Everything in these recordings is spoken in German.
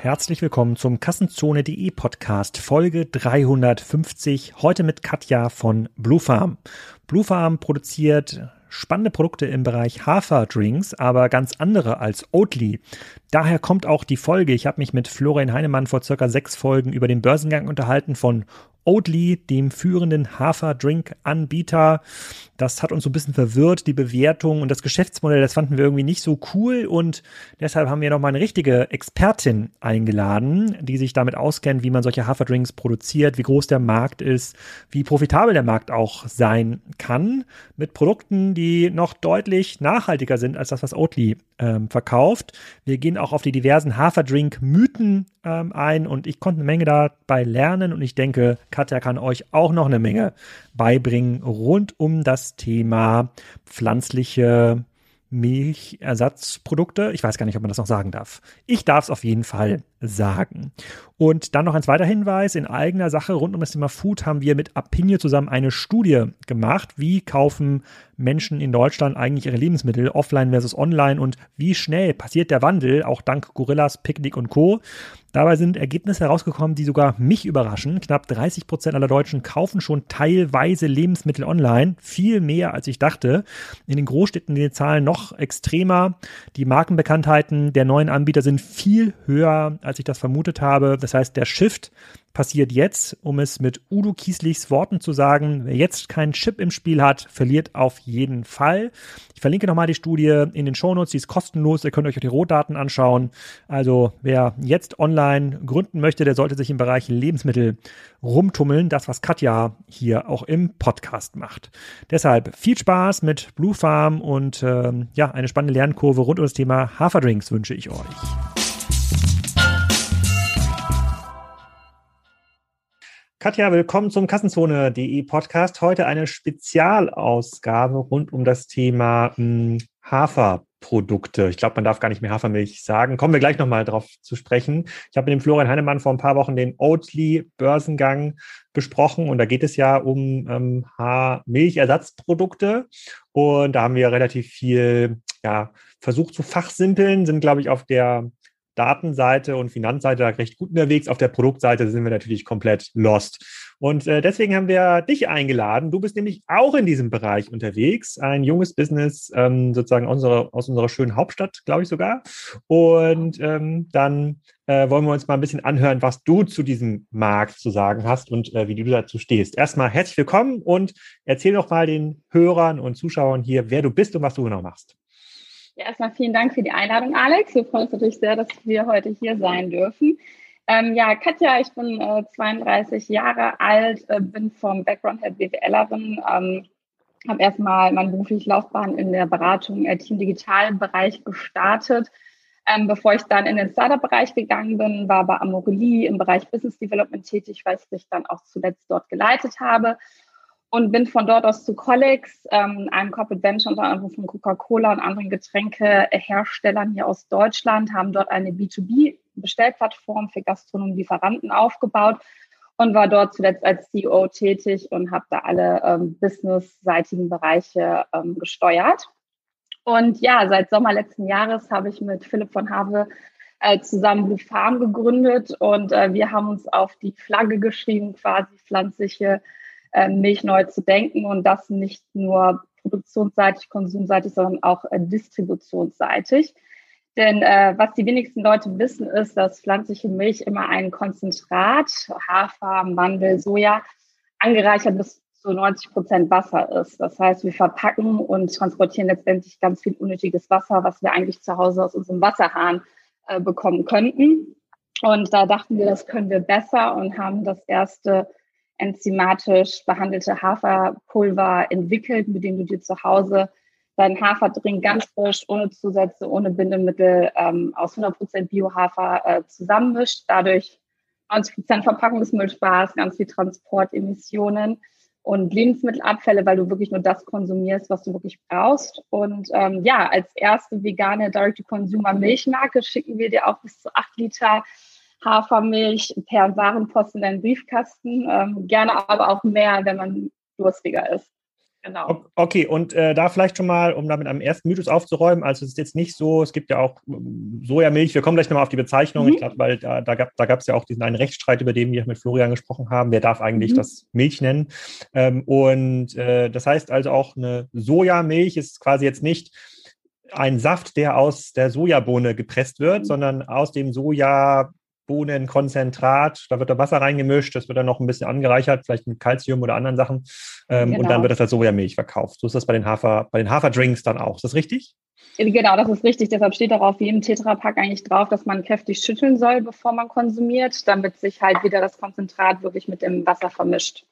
Herzlich willkommen zum Kassenzone.de Podcast Folge 350. Heute mit Katja von Blue Farm. Blue Farm produziert spannende Produkte im Bereich Haferdrinks, aber ganz andere als Oatly. Daher kommt auch die Folge. Ich habe mich mit Florian Heinemann vor circa sechs Folgen über den Börsengang unterhalten von Oatly, dem führenden Haferdrink-Anbieter. Das hat uns so ein bisschen verwirrt, die Bewertung und das Geschäftsmodell, das fanden wir irgendwie nicht so cool und deshalb haben wir nochmal eine richtige Expertin eingeladen, die sich damit auskennt, wie man solche Haferdrinks produziert, wie groß der Markt ist, wie profitabel der Markt auch sein kann, mit Produkten, die noch deutlich nachhaltiger sind als das, was Oatly ähm, verkauft. Wir gehen auch auf die diversen Haferdrink-Mythen ähm, ein und ich konnte eine Menge dabei lernen und ich denke, Katja kann euch auch noch eine Menge beibringen rund um das Thema pflanzliche Milchersatzprodukte. Ich weiß gar nicht, ob man das noch sagen darf. Ich darf es auf jeden Fall sagen. Und dann noch ein zweiter Hinweis. In eigener Sache rund um das Thema Food haben wir mit Apinio zusammen eine Studie gemacht. Wie kaufen Menschen in Deutschland eigentlich ihre Lebensmittel offline versus online und wie schnell passiert der Wandel, auch dank Gorillas, Picknick und Co. Dabei sind Ergebnisse herausgekommen, die sogar mich überraschen. Knapp 30 Prozent aller Deutschen kaufen schon teilweise Lebensmittel online. Viel mehr, als ich dachte. In den Großstädten sind die Zahlen noch extremer. Die Markenbekanntheiten der neuen Anbieter sind viel höher, als ich das vermutet habe. Das heißt, der Shift passiert jetzt, um es mit Udo Kieslichs Worten zu sagen, wer jetzt keinen Chip im Spiel hat, verliert auf jeden Fall. Ich verlinke nochmal die Studie in den Shownotes, die ist kostenlos, ihr könnt euch auch die Rohdaten anschauen. Also wer jetzt online gründen möchte, der sollte sich im Bereich Lebensmittel rumtummeln, das was Katja hier auch im Podcast macht. Deshalb viel Spaß mit Blue Farm und ähm, ja, eine spannende Lernkurve rund um das Thema Haferdrinks wünsche ich euch. Katja, willkommen zum Kassenzone.de Podcast. Heute eine Spezialausgabe rund um das Thema mh, hm, Haferprodukte. Ich glaube, man darf gar nicht mehr Hafermilch sagen. Kommen wir gleich nochmal drauf zu sprechen. Ich habe mit dem Florian Heinemann vor ein paar Wochen den Oatly Börsengang besprochen und da geht es ja um ähm, Milchersatzprodukte und da haben wir relativ viel ja, versucht zu fachsimpeln, sind, glaube ich, auf der Datenseite und Finanzseite recht gut unterwegs. Auf der Produktseite sind wir natürlich komplett lost. Und äh, deswegen haben wir dich eingeladen. Du bist nämlich auch in diesem Bereich unterwegs. Ein junges Business, ähm, sozusagen aus unserer, aus unserer schönen Hauptstadt, glaube ich sogar. Und ähm, dann äh, wollen wir uns mal ein bisschen anhören, was du zu diesem Markt zu sagen hast und äh, wie du dazu stehst. Erstmal herzlich willkommen und erzähl doch mal den Hörern und Zuschauern hier, wer du bist und was du genau machst. Ja, erstmal vielen Dank für die Einladung, Alex. Wir freuen uns natürlich sehr, dass wir heute hier sein dürfen. Ähm, ja, Katja, ich bin äh, 32 Jahre alt, äh, bin vom Background her BWLerin, ähm, habe erstmal meine berufliche Laufbahn in der Beratung IT- und Digitalbereich gestartet. Ähm, bevor ich dann in den Startup-Bereich gegangen bin, war bei Amorelie im Bereich Business Development tätig, weil ich dann auch zuletzt dort geleitet habe und bin von dort aus zu Collex, ähm, einem Corporate Venture unter anderem von Coca-Cola und anderen Getränkeherstellern hier aus Deutschland, haben dort eine B2B-Bestellplattform für Gastronomen Lieferanten aufgebaut und war dort zuletzt als CEO tätig und habe da alle ähm, businessseitigen Bereiche ähm, gesteuert. Und ja, seit Sommer letzten Jahres habe ich mit Philipp von Have äh, zusammen Blue Farm gegründet und äh, wir haben uns auf die Flagge geschrieben, quasi pflanzliche äh, Milch neu zu denken und das nicht nur produktionsseitig, konsumseitig, sondern auch äh, distributionsseitig. Denn äh, was die wenigsten Leute wissen, ist, dass pflanzliche Milch immer ein Konzentrat, Hafer, Mandel, Soja, angereichert bis zu 90 Prozent Wasser ist. Das heißt, wir verpacken und transportieren letztendlich ganz viel unnötiges Wasser, was wir eigentlich zu Hause aus unserem Wasserhahn äh, bekommen könnten. Und da dachten wir, das können wir besser und haben das erste enzymatisch behandelte Haferpulver entwickelt, mit dem du dir zu Hause deinen Haferdrink ganz frisch, ohne Zusätze, ohne Bindemittel ähm, aus 100% Biohafer äh, zusammenmischt. Dadurch 90% Verpackungsmüll Spaß, ganz viel Transportemissionen und Lebensmittelabfälle, weil du wirklich nur das konsumierst, was du wirklich brauchst. Und ähm, ja, als erste vegane Direct-to-Consumer-Milchmarke schicken wir dir auch bis zu 8 Liter Hafermilch per Warenpost in deinen Briefkasten. Ähm, gerne aber auch mehr, wenn man durstiger ist. Genau. Okay, und äh, da vielleicht schon mal, um damit am ersten Mythos aufzuräumen, also es ist jetzt nicht so, es gibt ja auch ähm, Sojamilch, wir kommen gleich nochmal auf die Bezeichnung, mhm. ich glaube, weil da, da gab es ja auch diesen einen Rechtsstreit, über den wir mit Florian gesprochen haben, wer darf eigentlich mhm. das Milch nennen. Ähm, und äh, das heißt also auch eine Sojamilch ist quasi jetzt nicht ein Saft, der aus der Sojabohne gepresst wird, mhm. sondern aus dem Soja Bohnenkonzentrat, da wird da Wasser reingemischt, das wird dann noch ein bisschen angereichert, vielleicht mit Kalzium oder anderen Sachen. Ähm, genau. Und dann genau. wird das als Sojamilch verkauft. So ist das bei den Hafer, bei den Haferdrinks dann auch. Ist das richtig? Genau, das ist richtig. Deshalb steht auch auf jedem Tetrapack eigentlich drauf, dass man kräftig schütteln soll, bevor man konsumiert, damit sich halt wieder das Konzentrat wirklich mit dem Wasser vermischt.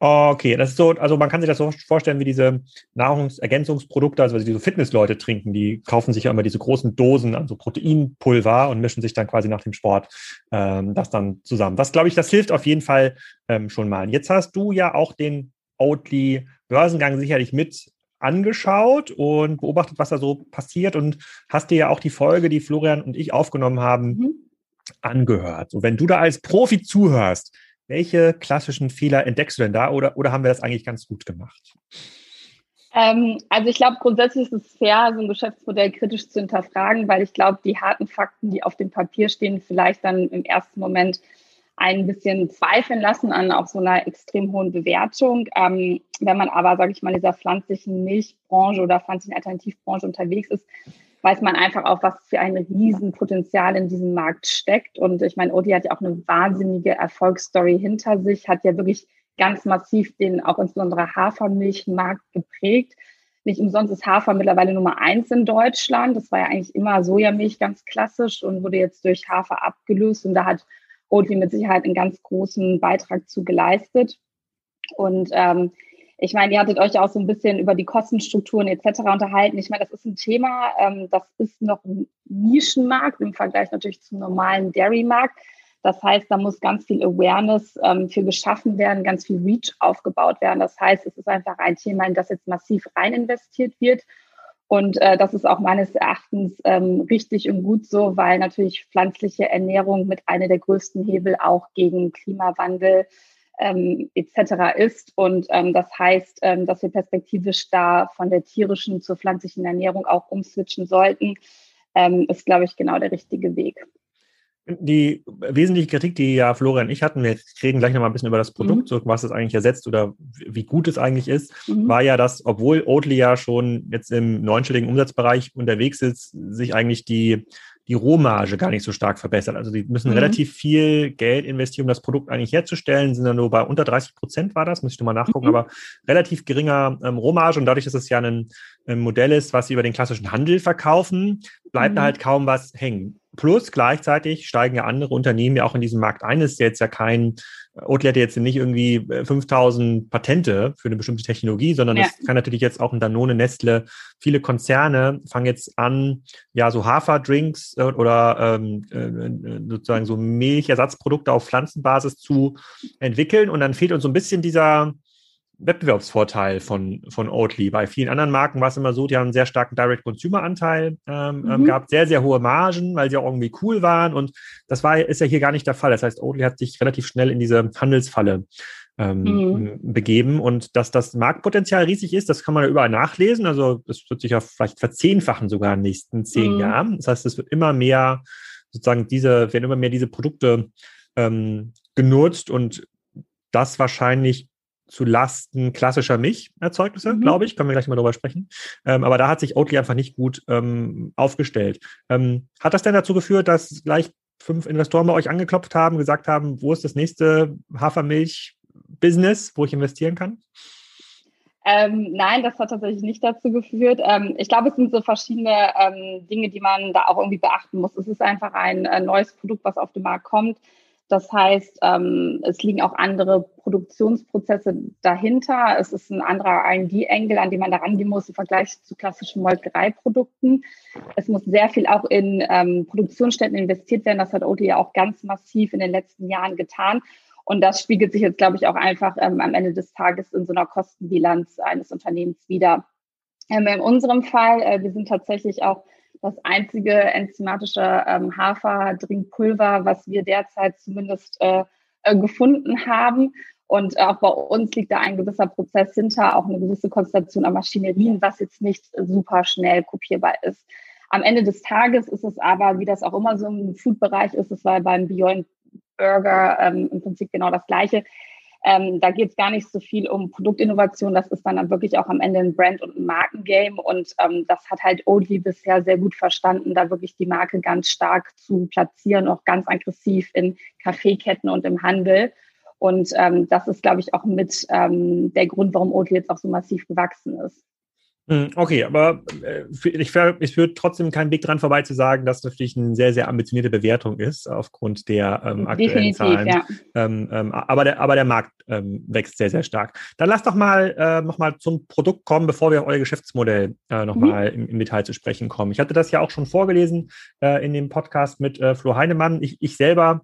Okay, das ist so, also man kann sich das so vorstellen wie diese Nahrungsergänzungsprodukte, also diese Fitnessleute trinken, die kaufen sich ja immer diese großen Dosen an so Proteinpulver und mischen sich dann quasi nach dem Sport ähm, das dann zusammen. Das glaube ich, das hilft auf jeden Fall ähm, schon mal. Jetzt hast du ja auch den Oatly Börsengang sicherlich mit angeschaut und beobachtet, was da so passiert und hast dir ja auch die Folge, die Florian und ich aufgenommen haben, mhm. angehört. So, wenn du da als Profi zuhörst, welche klassischen Fehler entdeckst du denn da oder, oder haben wir das eigentlich ganz gut gemacht? Ähm, also ich glaube, grundsätzlich ist es fair, so ein Geschäftsmodell kritisch zu hinterfragen, weil ich glaube, die harten Fakten, die auf dem Papier stehen, vielleicht dann im ersten Moment ein bisschen zweifeln lassen an auch so einer extrem hohen Bewertung. Ähm, wenn man aber, sage ich mal, in dieser pflanzlichen Milchbranche oder pflanzlichen Alternativbranche unterwegs ist, weiß man einfach auch, was für ein Riesenpotenzial in diesem Markt steckt. Und ich meine, Odi hat ja auch eine wahnsinnige Erfolgsstory hinter sich, hat ja wirklich ganz massiv den auch insbesondere Hafermilchmarkt geprägt. Nicht umsonst ist Hafer mittlerweile Nummer eins in Deutschland. Das war ja eigentlich immer Sojamilch ganz klassisch und wurde jetzt durch Hafer abgelöst. Und da hat Oatly mit Sicherheit einen ganz großen Beitrag zu geleistet. Und ähm, ich meine, ihr hattet euch auch so ein bisschen über die Kostenstrukturen etc. unterhalten. Ich meine, das ist ein Thema, ähm, das ist noch ein Nischenmarkt im Vergleich natürlich zum normalen Dairy-Markt. Das heißt, da muss ganz viel Awareness ähm, für geschaffen werden, ganz viel Reach aufgebaut werden. Das heißt, es ist einfach ein Thema, in das jetzt massiv rein investiert wird. Und äh, das ist auch meines Erachtens ähm, richtig und gut so, weil natürlich pflanzliche Ernährung mit einer der größten Hebel auch gegen Klimawandel ähm, etc. ist. Und ähm, das heißt, ähm, dass wir perspektivisch da von der tierischen zur pflanzlichen Ernährung auch umswitchen sollten, ähm, ist, glaube ich, genau der richtige Weg. Die wesentliche Kritik, die ja Florian und ich hatten, wir reden gleich nochmal ein bisschen über das Produkt, mhm. was es eigentlich ersetzt oder wie gut es eigentlich ist, mhm. war ja, dass, obwohl Oatly ja schon jetzt im neunstelligen Umsatzbereich unterwegs ist, sich eigentlich die die Rohmarge gar nicht so stark verbessert. Also die müssen mhm. relativ viel Geld investieren, um das Produkt eigentlich herzustellen, sind dann nur bei unter 30 Prozent war das, muss ich nochmal nachgucken, mhm. aber relativ geringer ähm, Rohmarge und dadurch, dass es ja ein, ein, Modell ist, was sie über den klassischen Handel verkaufen, bleibt mhm. da halt kaum was hängen. Plus gleichzeitig steigen ja andere Unternehmen ja auch in diesen Markt ein. Es ist jetzt ja kein, Oatly hat jetzt nicht irgendwie 5000 äh, Patente für eine bestimmte Technologie, sondern ja. das kann natürlich jetzt auch ein Danone, Nestle, viele Konzerne fangen jetzt an, ja, so Haferdrinks äh, oder ähm, äh, sozusagen so Milchersatzprodukte auf Pflanzenbasis zu entwickeln. Und dann fehlt uns so ein bisschen dieser, Wettbewerbsvorteil von, von Oatly. Bei vielen anderen Marken war es immer so, die haben einen sehr starken Direct-Consumer-Anteil ähm, ähm mhm. gehabt, sehr, sehr hohe Margen, weil sie auch irgendwie cool waren. Und das war, ist ja hier gar nicht der Fall. Das heißt, Oatly hat sich relativ schnell in diese Handelsfalle ähm, mhm. begeben. Und dass das Marktpotenzial riesig ist, das kann man ja überall nachlesen. Also das wird sich ja vielleicht verzehnfachen sogar in den nächsten zehn mhm. Jahren. Das heißt, es wird immer mehr, sozusagen diese, werden immer mehr diese Produkte ähm, genutzt und das wahrscheinlich zu Lasten klassischer Milcherzeugnisse, mhm. glaube ich. Können wir gleich mal darüber sprechen. Ähm, aber da hat sich Oatly einfach nicht gut ähm, aufgestellt. Ähm, hat das denn dazu geführt, dass gleich fünf Investoren bei euch angeklopft haben, gesagt haben, wo ist das nächste Hafermilch-Business, wo ich investieren kann? Ähm, nein, das hat tatsächlich nicht dazu geführt. Ähm, ich glaube, es sind so verschiedene ähm, Dinge, die man da auch irgendwie beachten muss. Es ist einfach ein äh, neues Produkt, was auf den Markt kommt. Das heißt, ähm, es liegen auch andere Produktionsprozesse dahinter. Es ist ein anderer R&D-Engel, an dem man da rangehen muss im Vergleich zu klassischen Molkereiprodukten. Es muss sehr viel auch in ähm, Produktionsstätten investiert werden. Das hat Oatly ja auch ganz massiv in den letzten Jahren getan. Und das spiegelt sich jetzt, glaube ich, auch einfach ähm, am Ende des Tages in so einer Kostenbilanz eines Unternehmens wieder. Ähm, in unserem Fall, äh, wir sind tatsächlich auch das einzige enzymatische ähm, Haferdrinkpulver, was wir derzeit zumindest äh, äh, gefunden haben. Und auch bei uns liegt da ein gewisser Prozess hinter, auch eine gewisse Konstellation an Maschinerien, was jetzt nicht super schnell kopierbar ist. Am Ende des Tages ist es aber, wie das auch immer so im Food-Bereich ist, es war beim Beyond Burger ähm, im Prinzip genau das Gleiche. Ähm, da geht es gar nicht so viel um Produktinnovation. Das ist dann, dann wirklich auch am Ende ein Brand- und ein Markengame. Und ähm, das hat halt Oatly bisher sehr gut verstanden, da wirklich die Marke ganz stark zu platzieren, auch ganz aggressiv in Kaffeeketten und im Handel. Und ähm, das ist, glaube ich, auch mit ähm, der Grund, warum Oatly jetzt auch so massiv gewachsen ist. Hm, okay, aber äh, ich, ich würde trotzdem keinen Weg dran vorbei zu sagen, dass das natürlich eine sehr, sehr ambitionierte Bewertung ist aufgrund der ähm, aktuellen Definitiv, Zahlen. Ja. Ähm, ähm, aber, der, aber der Markt ähm, wächst sehr, sehr stark. Dann lass doch mal äh, nochmal zum Produkt kommen, bevor wir auf euer Geschäftsmodell äh, nochmal mhm. im, im, Detail zu sprechen kommen. Ich hatte das ja auch schon vorgelesen äh, in dem Podcast mit äh, Flo Heinemann. Ich, ich selber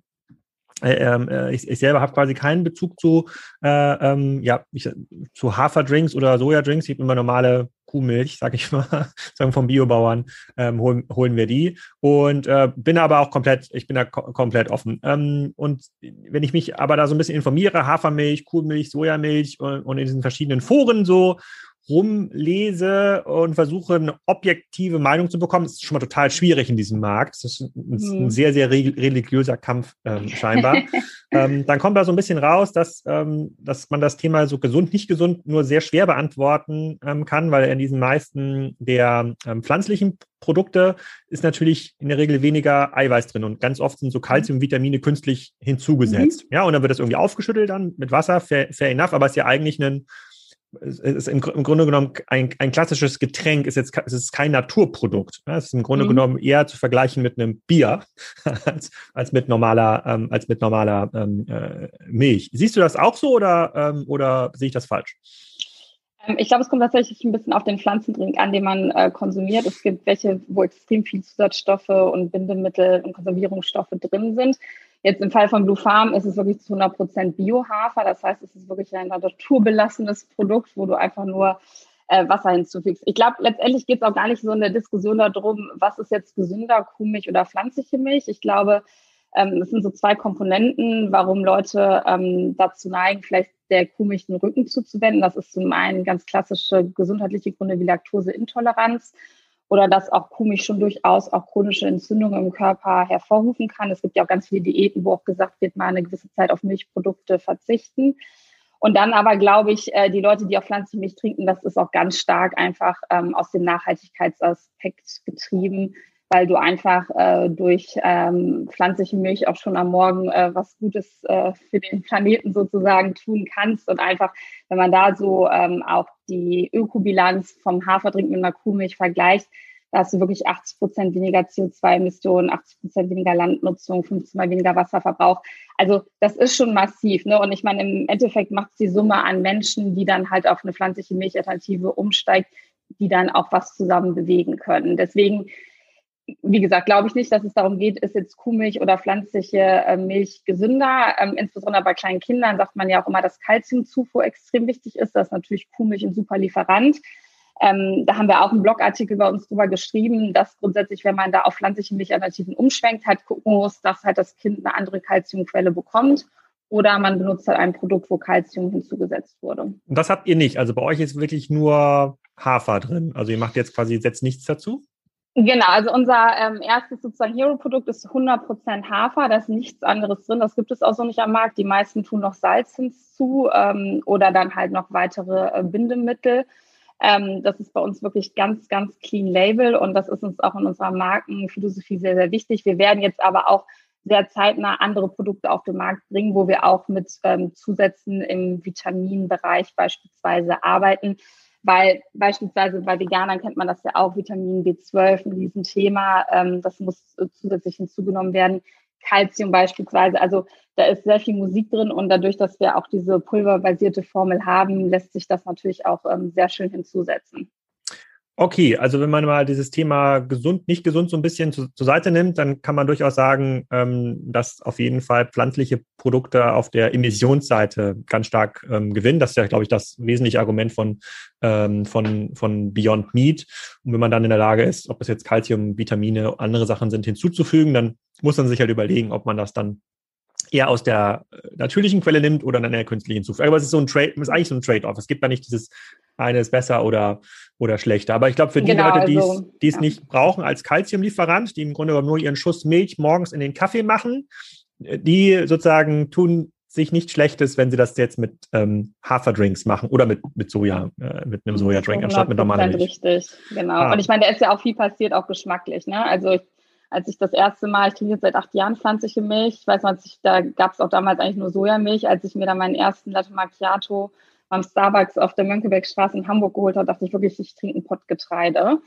äh, ähm, äh, ich, ich, selber habe quasi keinen Bezug zu, äh, ähm, ja, ich, zu Haferdrinks oder Sojadrinks. Ich habe immer normale Kuhmilch, sage ich mal, sagen vom Biobauern, ähm, holen, holen wir die. Und äh, bin aber auch komplett, ich bin da ko komplett offen. Ähm, und wenn ich mich aber da so ein bisschen informiere, Hafermilch, Kuhmilch, Sojamilch und, und in diesen verschiedenen Foren so rumlese und versuche, eine objektive Meinung zu bekommen, das ist schon mal total schwierig in diesem Markt. Das ist ein, ein mhm. sehr, sehr religiöser Kampf ähm, scheinbar. ähm, dann kommt da so ein bisschen raus, dass, ähm, dass man das Thema so gesund, nicht gesund nur sehr schwer beantworten ähm, kann, weil in diesen meisten der ähm, pflanzlichen Produkte ist natürlich in der Regel weniger Eiweiß drin und ganz oft sind so Kalziumvitamine künstlich hinzugesetzt. Mhm. Ja, und dann wird das irgendwie aufgeschüttelt dann mit Wasser, fair, fair enough, aber es ist ja eigentlich ein ist im, im, Grunde genommen ein, ein klassisches Getränk, ist jetzt es ist kein Naturprodukt. Es ist im Grunde mhm. genommen eher zu vergleichen mit einem Bier als, als mit normaler, ähm, als mit normaler ähm, äh, Milch. Siehst du das auch so oder, ähm, oder sehe ich das falsch? Ähm, ich glaube, es kommt tatsächlich ein bisschen auf den Pflanzendrink an, den man äh, konsumiert. Es gibt welche, wo extrem viel Zusatzstoffe und Bindemittel und Konservierungsstoffe drin sind. Jetzt im Fall von Blue Farm ist es wirklich zu 100 Prozent Bio-Hafer. Das heißt, es ist wirklich ein naturbelassenes Produkt, wo du einfach nur äh, Wasser hinzufügst. Ich glaube, letztendlich geht es auch gar nicht so in der Diskussion darum, was ist jetzt gesünder, Kuhmilch oder pflanzliche Milch. Ich glaube, ähm, das sind so zwei Komponenten, warum Leute ähm, dazu neigen, vielleicht der Kuhmilch den Rücken zuzuwenden. Das ist zum einen ganz klassische gesundheitliche Gründe wie Laktoseintoleranz oder dass auch Kuhmilch schon durchaus auch chronische Entzündungen im Körper hervorrufen kann. Es gibt ja auch ganz viele Diäten, wo auch gesagt wird, mal eine gewisse Zeit auf Milchprodukte verzichten. Und dann aber glaube ich, äh, die Leute, die auch pflanzliche Milch trinken, das ist auch ganz stark einfach ähm, aus dem Nachhaltigkeitsaspekt getrieben, weil du einfach äh, durch ähm, pflanzliche Milch auch schon am Morgen äh, was Gutes äh, für den Planeten sozusagen tun kannst. Und einfach, wenn man da so ähm, auch die Ökobilanz vom Haferdrink mit einer Kuhmilch vergleicht, da hast du wirklich 80 Prozent weniger CO2-Emissionen, 80 Prozent weniger Landnutzung, 15 mal weniger Wasserverbrauch. Also das ist schon massiv. Ne? Und ich meine, im Endeffekt macht es die Summe an Menschen, die dann halt auf eine pflanzliche Milchalternative umsteigt, die dann auch was zusammen bewegen können. Deswegen wie gesagt, glaube ich nicht, dass es darum geht, ist jetzt Kuhmilch oder pflanzliche äh, Milch gesünder. Ähm, insbesondere bei kleinen Kindern sagt man ja auch immer, dass Kalziumzufuhr extrem wichtig ist. Das ist natürlich Kuhmilch ein super Lieferant. Ähm, da haben wir auch einen Blogartikel bei uns drüber geschrieben, dass grundsätzlich, wenn man da auf pflanzliche Milchalternativen umschwenkt, halt gucken muss, dass halt das Kind eine andere Kalziumquelle bekommt. Oder man benutzt halt ein Produkt, wo Kalzium hinzugesetzt wurde. Und das habt ihr nicht. Also bei euch ist wirklich nur Hafer drin. Also ihr macht jetzt quasi, setzt nichts dazu? Genau, also unser ähm, erstes sozusagen Hero-Produkt ist 100% Hafer, da ist nichts anderes drin. Das gibt es auch so nicht am Markt. Die meisten tun noch Salz hinzu ähm, oder dann halt noch weitere äh, Bindemittel. Ähm, das ist bei uns wirklich ganz, ganz clean Label und das ist uns auch in unserer Markenphilosophie sehr, sehr wichtig. Wir werden jetzt aber auch sehr zeitnah andere Produkte auf den Markt bringen, wo wir auch mit ähm, Zusätzen im Vitaminbereich beispielsweise arbeiten weil beispielsweise bei Veganern kennt man das ja auch, Vitamin B12, ein Riesenthema, ähm, das muss zusätzlich hinzugenommen werden. Calcium beispielsweise, also da ist sehr viel Musik drin und dadurch, dass wir auch diese pulverbasierte Formel haben, lässt sich das natürlich auch ähm, sehr schön hinzusetzen. Okay, also wenn man mal dieses Thema gesund, nicht gesund so ein bisschen zu, zur Seite nimmt, dann kann man durchaus sagen, ähm, dass auf jeden Fall pflanzliche Produkte auf der Emissionsseite ganz stark ähm, gewinnen. Das ist ja, glaube ich, das wesentliche Argument von, ähm, von, von Beyond Meat. Und wenn man dann in der Lage ist, ob es jetzt Kalzium, Vitamine, andere Sachen sind, hinzuzufügen, dann muss man sich halt überlegen, ob man das dann eher aus der äh, natürlichen Quelle nimmt oder dann eher künstlich hinzufügt. Aber es ist so ein Trade, ist eigentlich so ein Trade-off. Es gibt da nicht dieses eine ist besser oder, oder schlechter. Aber ich glaube, für die genau, Leute, die also, es ja. nicht brauchen als Kalziumlieferant, die im Grunde nur ihren Schuss Milch morgens in den Kaffee machen, äh, die sozusagen tun sich nichts Schlechtes, wenn sie das jetzt mit ähm, Haferdrinks machen oder mit, mit Soja, äh, mit einem Sojadrink anstatt mit normaler Milch. Richtig, genau. Ah. Und ich meine, da ist ja auch viel passiert, auch geschmacklich. Ne? Also ich, als ich das erste Mal, ich trinke jetzt seit acht Jahren pflanzliche Milch, ich weiß noch, ich, da gab es auch damals eigentlich nur Sojamilch, als ich mir dann meinen ersten Latte Macchiato am Starbucks auf der Mönckebergstraße in Hamburg geholt habe, dachte ich wirklich, ich trinke ein Pott Getreide.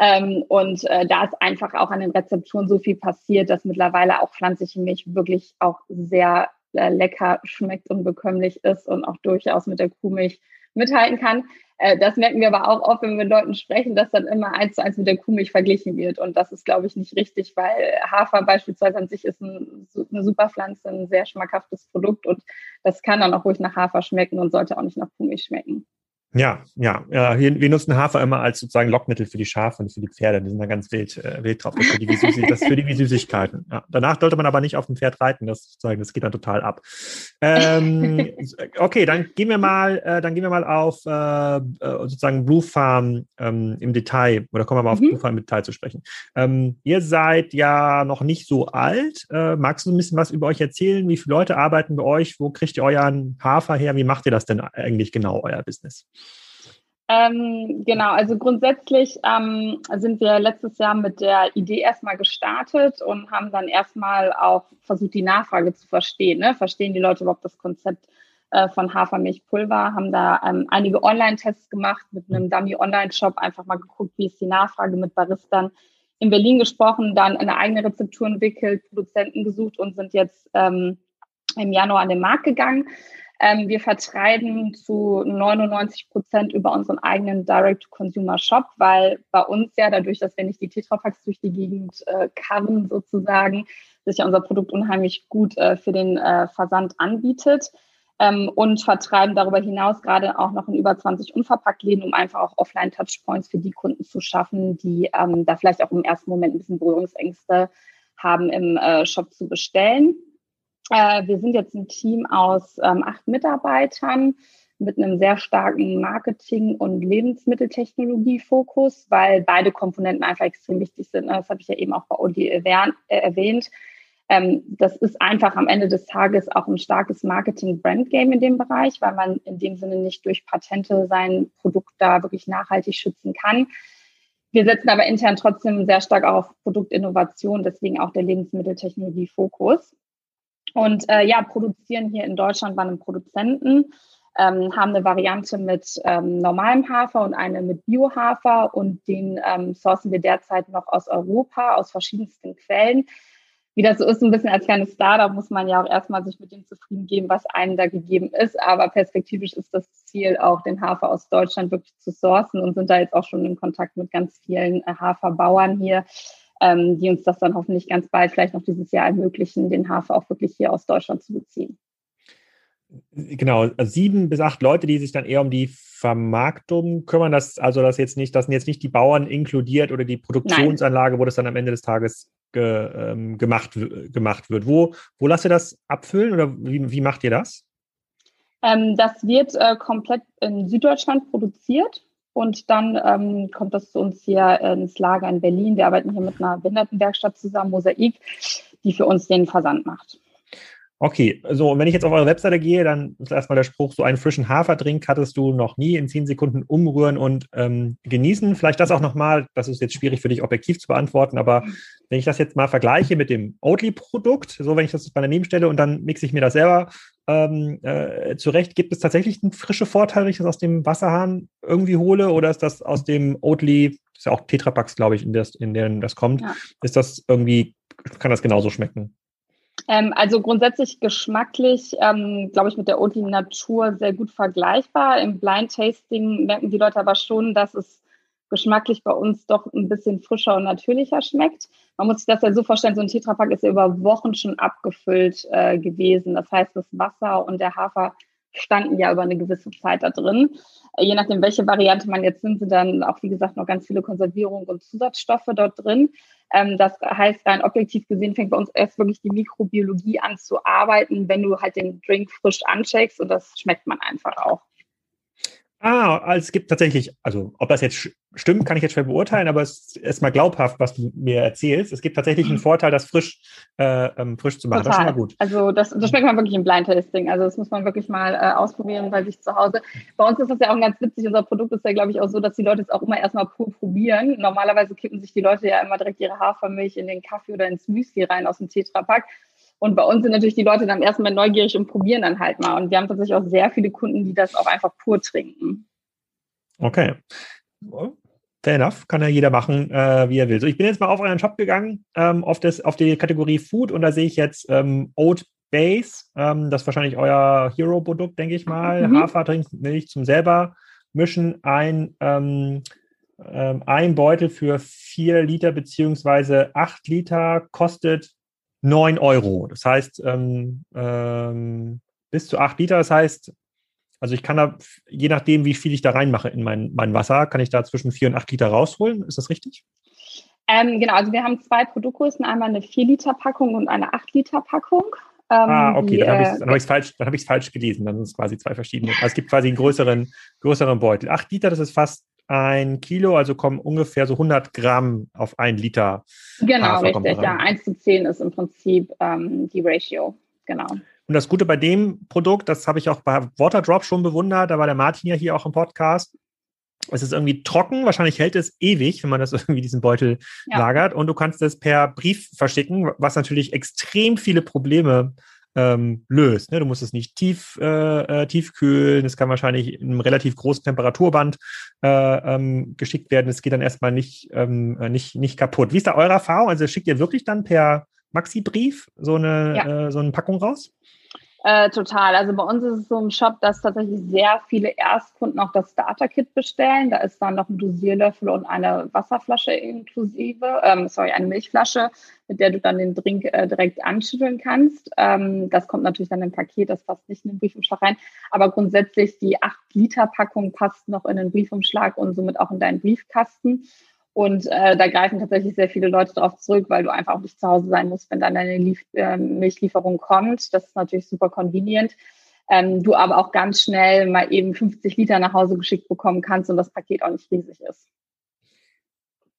Ähm, und äh, da ist einfach auch an den Rezepturen so viel passiert, dass mittlerweile auch pflanzliche Milch wirklich auch sehr äh, lecker schmeckt und bekömmlich ist und auch durchaus mit der Kuhmilch mithalten kann. Äh, das merken wir aber auch oft, wenn wir mit Leuten sprechen, dass dann immer eins zu eins mit der Kuhmilch verglichen wird. Und das ist, glaube ich, nicht richtig, weil Hafer beispielsweise an sich ist ein, eine super Pflanze, ein sehr schmackhaftes Produkt und das kann dann auch ruhig nach Hafer schmecken und sollte auch nicht nach Kuhmilch schmecken. Ja, ja, ja. Wir, wir nutzen Hafer immer als sozusagen Lockmittel für die Schafe und für die Pferde. Die sind da ganz wild, äh, wild drauf. Das für die, Süßig das für die Süßigkeiten. Ja. Danach sollte man aber nicht auf dem Pferd reiten. Das sozusagen, das geht dann total ab. Ähm, okay, dann gehen wir mal, äh, dann gehen wir mal auf äh, äh sozusagen Blue Farm ähm, im Detail oder kommen wir mal auf mhm. Blue Farm im Detail zu sprechen. Ähm, ihr seid ja noch nicht so alt. Äh, magst du ein bisschen was über euch erzählen? Wie viele Leute arbeiten bei euch? Wo kriegt ihr euren Hafer her? Wie macht ihr das denn eigentlich genau, euer Business? Ähm, genau, also grundsätzlich ähm, sind wir letztes Jahr mit der Idee erstmal gestartet und haben dann erstmal auch versucht, die Nachfrage zu verstehen. Ne? Verstehen die Leute überhaupt das Konzept äh, von Hafermilchpulver? Haben da ähm, einige Online-Tests gemacht mit einem Dummy-Online-Shop, einfach mal geguckt, wie ist die Nachfrage mit Baristern in Berlin gesprochen, dann eine eigene Rezeptur entwickelt, Produzenten gesucht und sind jetzt ähm, im Januar an den Markt gegangen. Ähm, wir vertreiben zu 99 Prozent über unseren eigenen Direct-to-Consumer-Shop, weil bei uns ja dadurch, dass wir nicht die Tetrapacks durch die Gegend äh, karren sozusagen, sich ja unser Produkt unheimlich gut äh, für den äh, Versand anbietet. Ähm, und vertreiben darüber hinaus gerade auch noch in über 20 Unverpacktläden, um einfach auch Offline-Touchpoints für die Kunden zu schaffen, die ähm, da vielleicht auch im ersten Moment ein bisschen Berührungsängste haben, im äh, Shop zu bestellen. Äh, wir sind jetzt ein Team aus ähm, acht Mitarbeitern mit einem sehr starken Marketing- und Lebensmitteltechnologie-Fokus, weil beide Komponenten einfach extrem wichtig sind. Das habe ich ja eben auch bei äh, erwähnt. Ähm, das ist einfach am Ende des Tages auch ein starkes Marketing-Brand-Game in dem Bereich, weil man in dem Sinne nicht durch Patente sein Produkt da wirklich nachhaltig schützen kann. Wir setzen aber intern trotzdem sehr stark auf Produktinnovation, deswegen auch der Lebensmitteltechnologie-Fokus. Und äh, ja, produzieren hier in Deutschland bei einem Produzenten, ähm, haben eine Variante mit ähm, normalem Hafer und eine mit Biohafer und den ähm, sourcen wir derzeit noch aus Europa, aus verschiedensten Quellen. Wie das so ist, ein bisschen als kleines Startup muss man ja auch erstmal sich mit dem zufrieden geben, was einem da gegeben ist. Aber perspektivisch ist das Ziel auch, den Hafer aus Deutschland wirklich zu sourcen und sind da jetzt auch schon in Kontakt mit ganz vielen äh, Haferbauern hier, ähm, die uns das dann hoffentlich ganz bald, vielleicht noch dieses Jahr ermöglichen, den Hafer auch wirklich hier aus Deutschland zu beziehen. Genau, also sieben bis acht Leute, die sich dann eher um die Vermarktung kümmern. Das, also das jetzt nicht, das sind jetzt nicht die Bauern inkludiert oder die Produktionsanlage, Nein. wo das dann am Ende des Tages ge, ähm, gemacht, gemacht wird. Wo, wo lasst ihr das abfüllen oder wie, wie macht ihr das? Ähm, das wird äh, komplett in Süddeutschland produziert. Und dann ähm, kommt das zu uns hier ins Lager in Berlin. Wir arbeiten hier mit einer Behindertenwerkstatt zusammen, Mosaik, die für uns den Versand macht. Okay, so, und wenn ich jetzt auf eure Webseite gehe, dann ist erstmal der Spruch, so einen frischen Haferdrink hattest du noch nie in zehn Sekunden umrühren und ähm, genießen. Vielleicht das auch nochmal, das ist jetzt schwierig für dich objektiv zu beantworten, aber wenn ich das jetzt mal vergleiche mit dem Oatly-Produkt, so wenn ich das daneben stelle und dann mixe ich mir das selber ähm, äh, zurecht, gibt es tatsächlich einen frischen Vorteil, wenn ich das aus dem Wasserhahn irgendwie hole oder ist das aus dem Oatly, das ist ja auch Tetrapacks, glaube ich, in, der, in denen das kommt, ja. ist das irgendwie, kann das genauso schmecken? Ähm, also grundsätzlich geschmacklich, ähm, glaube ich, mit der Oatly Natur sehr gut vergleichbar. Im Blind Tasting merken die Leute aber schon, dass es geschmacklich bei uns doch ein bisschen frischer und natürlicher schmeckt. Man muss sich das ja so vorstellen, so ein Tetrapack ist ja über Wochen schon abgefüllt äh, gewesen. Das heißt, das Wasser und der Hafer standen ja über eine gewisse Zeit da drin. Äh, je nachdem, welche Variante man jetzt nimmt, sind dann auch, wie gesagt, noch ganz viele Konservierungen und Zusatzstoffe dort drin. Ähm, das heißt, rein objektiv gesehen fängt bei uns erst wirklich die Mikrobiologie an zu arbeiten, wenn du halt den Drink frisch ancheckst und das schmeckt man einfach auch. Ah, also es gibt tatsächlich, also ob das jetzt stimmt, kann ich jetzt schwer beurteilen, aber es ist mal glaubhaft, was du mir erzählst. Es gibt tatsächlich einen mhm. Vorteil, das frisch, äh, ähm, frisch zu machen. Total. Das ist mal gut. Also das, das schmeckt man wirklich im Blind Tasting. Also das muss man wirklich mal äh, ausprobieren bei sich zu Hause. Bei uns ist das ja auch ganz witzig. Unser Produkt ist ja, glaube ich, auch so, dass die Leute es auch immer erstmal pur probieren. Normalerweise kippen sich die Leute ja immer direkt ihre Hafermilch in den Kaffee oder ins Müsli rein aus dem Tetrapack. Und bei uns sind natürlich die Leute dann erstmal neugierig und probieren dann halt mal. Und wir haben tatsächlich auch sehr viele Kunden, die das auch einfach pur trinken. Okay. Fair enough, kann ja jeder machen, äh, wie er will. So, ich bin jetzt mal auf euren Shop gegangen, ähm, auf, das, auf die Kategorie Food und da sehe ich jetzt ähm, Oat Base, ähm, das ist wahrscheinlich euer Hero-Produkt, denke ich mal. Mhm. Hafertrinkmilch zum selber mischen, ein, ähm, ähm, ein Beutel für vier Liter beziehungsweise acht Liter kostet 9 Euro. Das heißt, ähm, ähm, bis zu 8 Liter, das heißt, also ich kann da, je nachdem, wie viel ich da reinmache in mein, mein Wasser, kann ich da zwischen 4 und 8 Liter rausholen. Ist das richtig? Ähm, genau, also wir haben zwei Produktgrößen, einmal eine 4-Liter-Packung und eine 8-Liter-Packung. Ähm, ah, okay, die, dann habe ich es äh, falsch, hab falsch gelesen. Dann sind es quasi zwei verschiedene. Also es gibt quasi einen größeren, größeren Beutel. 8 Liter, das ist fast ein Kilo, also kommen ungefähr so 100 Gramm auf ein Liter. Genau, richtig. Ja, 1 zu 10 ist im Prinzip ähm, die Ratio. Genau. Und das Gute bei dem Produkt, das habe ich auch bei Waterdrop schon bewundert, da war der Martin ja hier auch im Podcast. Es ist irgendwie trocken, wahrscheinlich hält es ewig, wenn man das irgendwie diesen Beutel ja. lagert. Und du kannst es per Brief verschicken, was natürlich extrem viele Probleme ähm, löst. Ne? Du musst es nicht tief, äh, äh, tief kühlen. Es kann wahrscheinlich in einem relativ großen Temperaturband äh, ähm, geschickt werden. Es geht dann erstmal nicht, ähm, äh, nicht, nicht kaputt. Wie ist da eure Erfahrung? Also schickt ihr wirklich dann per Maxi-Brief so eine, ja. äh, so eine Packung raus? Äh, total. Also bei uns ist es so im Shop, dass tatsächlich sehr viele Erstkunden auch das Starter-Kit bestellen. Da ist dann noch ein Dosierlöffel und eine Wasserflasche inklusive, ähm, sorry, eine Milchflasche, mit der du dann den Drink äh, direkt anschütteln kannst. Ähm, das kommt natürlich dann im Paket, das passt nicht in den Briefumschlag rein. Aber grundsätzlich die 8-Liter-Packung passt noch in den Briefumschlag und somit auch in deinen Briefkasten. Und äh, da greifen tatsächlich sehr viele Leute darauf zurück, weil du einfach auch nicht zu Hause sein musst, wenn dann deine Lief äh, Milchlieferung kommt. Das ist natürlich super convenient. Ähm, du aber auch ganz schnell mal eben 50 Liter nach Hause geschickt bekommen kannst und das Paket auch nicht riesig ist.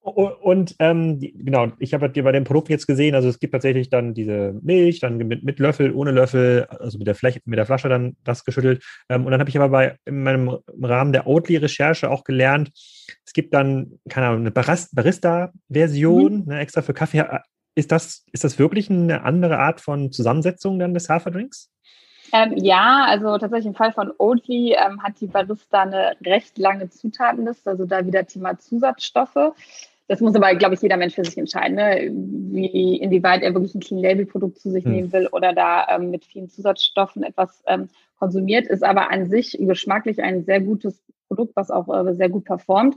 Und ähm, genau, ich habe bei dem Produkt jetzt gesehen, also es gibt tatsächlich dann diese Milch, dann mit, mit Löffel, ohne Löffel, also mit der, Fläche, mit der Flasche dann das geschüttelt. Ähm, und dann habe ich aber bei in meinem Rahmen der Oatly-Recherche auch gelernt, es gibt dann, keine Ahnung, eine Barista-Version, mhm. ne, extra für Kaffee. Ist das, ist das wirklich eine andere Art von Zusammensetzung dann des Haferdrinks? Ähm, ja, also tatsächlich im Fall von Oatly ähm, hat die Barista eine recht lange Zutatenliste, also da wieder Thema Zusatzstoffe. Das muss aber, glaube ich, jeder Mensch für sich entscheiden, ne? Wie, inwieweit er wirklich ein Clean Label Produkt zu sich hm. nehmen will oder da ähm, mit vielen Zusatzstoffen etwas ähm, konsumiert, ist aber an sich geschmacklich ein sehr gutes Produkt, was auch äh, sehr gut performt.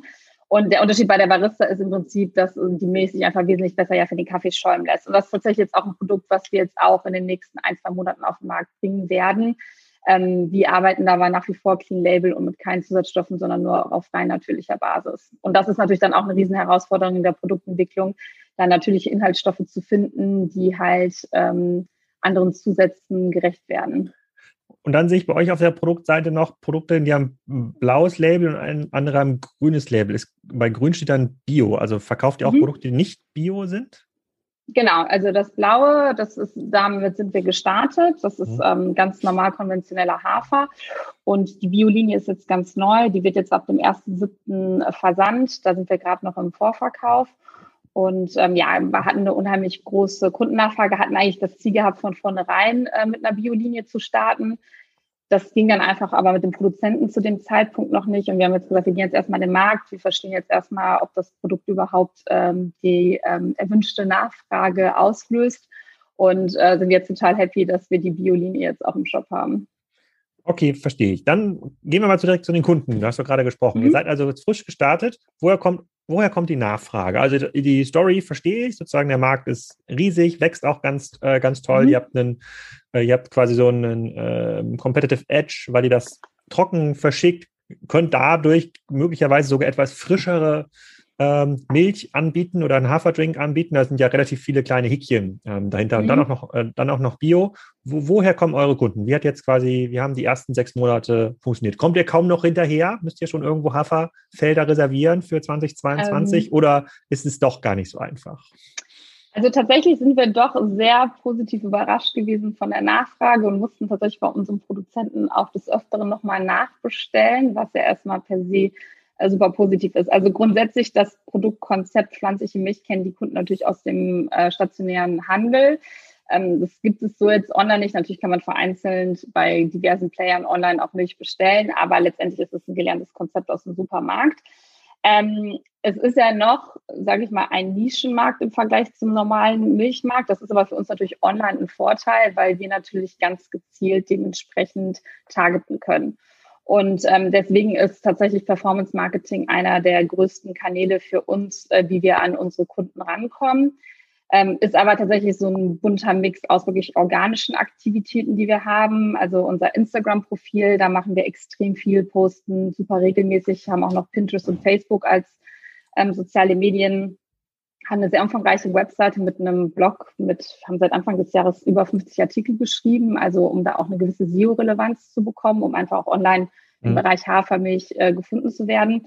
Und der Unterschied bei der Barista ist im Prinzip, dass die Milch sich einfach wesentlich besser ja für den Kaffee schäumen lässt. Und das ist tatsächlich jetzt auch ein Produkt, was wir jetzt auch in den nächsten ein, zwei Monaten auf den Markt bringen werden. Ähm, wir arbeiten dabei nach wie vor Clean Label und mit keinen Zusatzstoffen, sondern nur auf rein natürlicher Basis. Und das ist natürlich dann auch eine riesen Herausforderung in der Produktentwicklung, da natürliche Inhaltsstoffe zu finden, die halt ähm, anderen Zusätzen gerecht werden. Und dann sehe ich bei euch auf der Produktseite noch Produkte, die haben ein blaues Label und ein anderer ein grünes Label. Ist, bei grün steht dann Bio. Also verkauft ihr auch mhm. Produkte, die nicht Bio sind? Genau, also das Blaue, das ist, damit sind wir gestartet. Das ist mhm. ähm, ganz normal konventioneller Hafer. Und die Biolinie ist jetzt ganz neu. Die wird jetzt ab dem 1.7. versandt. Da sind wir gerade noch im Vorverkauf. Und ähm, ja, wir hatten eine unheimlich große Kundennachfrage, hatten eigentlich das Ziel gehabt, von vornherein äh, mit einer Biolinie zu starten. Das ging dann einfach aber mit dem Produzenten zu dem Zeitpunkt noch nicht. Und wir haben jetzt gesagt, wir gehen jetzt erstmal den Markt. Wir verstehen jetzt erstmal, ob das Produkt überhaupt ähm, die ähm, erwünschte Nachfrage auslöst. Und äh, sind jetzt total happy, dass wir die Biolinie jetzt auch im Shop haben. Okay, verstehe ich. Dann gehen wir mal direkt zu den Kunden. Du hast doch gerade gesprochen. Mhm. Ihr seid also jetzt frisch gestartet. Woher kommt, woher kommt die Nachfrage? Also die Story verstehe ich. Sozusagen der Markt ist riesig, wächst auch ganz, äh, ganz toll. Mhm. Ihr habt einen, äh, ihr habt quasi so einen äh, Competitive Edge, weil ihr das trocken verschickt, könnt dadurch möglicherweise sogar etwas frischere ähm, Milch anbieten oder einen Haferdrink anbieten. Da sind ja relativ viele kleine Häkchen ähm, dahinter. Mhm. Und dann auch noch, äh, dann auch noch Bio. Wo, woher kommen eure Kunden? Wie hat jetzt quasi, wie haben die ersten sechs Monate funktioniert? Kommt ihr kaum noch hinterher? Müsst ihr schon irgendwo Haferfelder reservieren für 2022 ähm, oder ist es doch gar nicht so einfach? Also tatsächlich sind wir doch sehr positiv überrascht gewesen von der Nachfrage und mussten tatsächlich bei unserem Produzenten auch des Öfteren nochmal nachbestellen, was ja erstmal per se äh, super positiv ist. Also grundsätzlich das Produktkonzept pflanzliche Milch kennen die Kunden natürlich aus dem äh, stationären Handel. Ähm, das gibt es so jetzt online nicht. Natürlich kann man vereinzelt bei diversen Playern online auch Milch bestellen, aber letztendlich ist es ein gelerntes Konzept aus dem Supermarkt. Ähm, es ist ja noch, sage ich mal, ein Nischenmarkt im Vergleich zum normalen Milchmarkt. Das ist aber für uns natürlich online ein Vorteil, weil wir natürlich ganz gezielt dementsprechend targeten können. Und ähm, deswegen ist tatsächlich Performance Marketing einer der größten Kanäle für uns, äh, wie wir an unsere Kunden rankommen. Ähm, ist aber tatsächlich so ein bunter Mix aus wirklich organischen Aktivitäten, die wir haben. Also unser Instagram-Profil, da machen wir extrem viel, posten super regelmäßig, haben auch noch Pinterest und Facebook als ähm, soziale Medien, haben eine sehr umfangreiche Webseite mit einem Blog, mit, haben seit Anfang des Jahres über 50 Artikel geschrieben, also um da auch eine gewisse SEO-Relevanz zu bekommen, um einfach auch online im mhm. Bereich Hafermilch äh, gefunden zu werden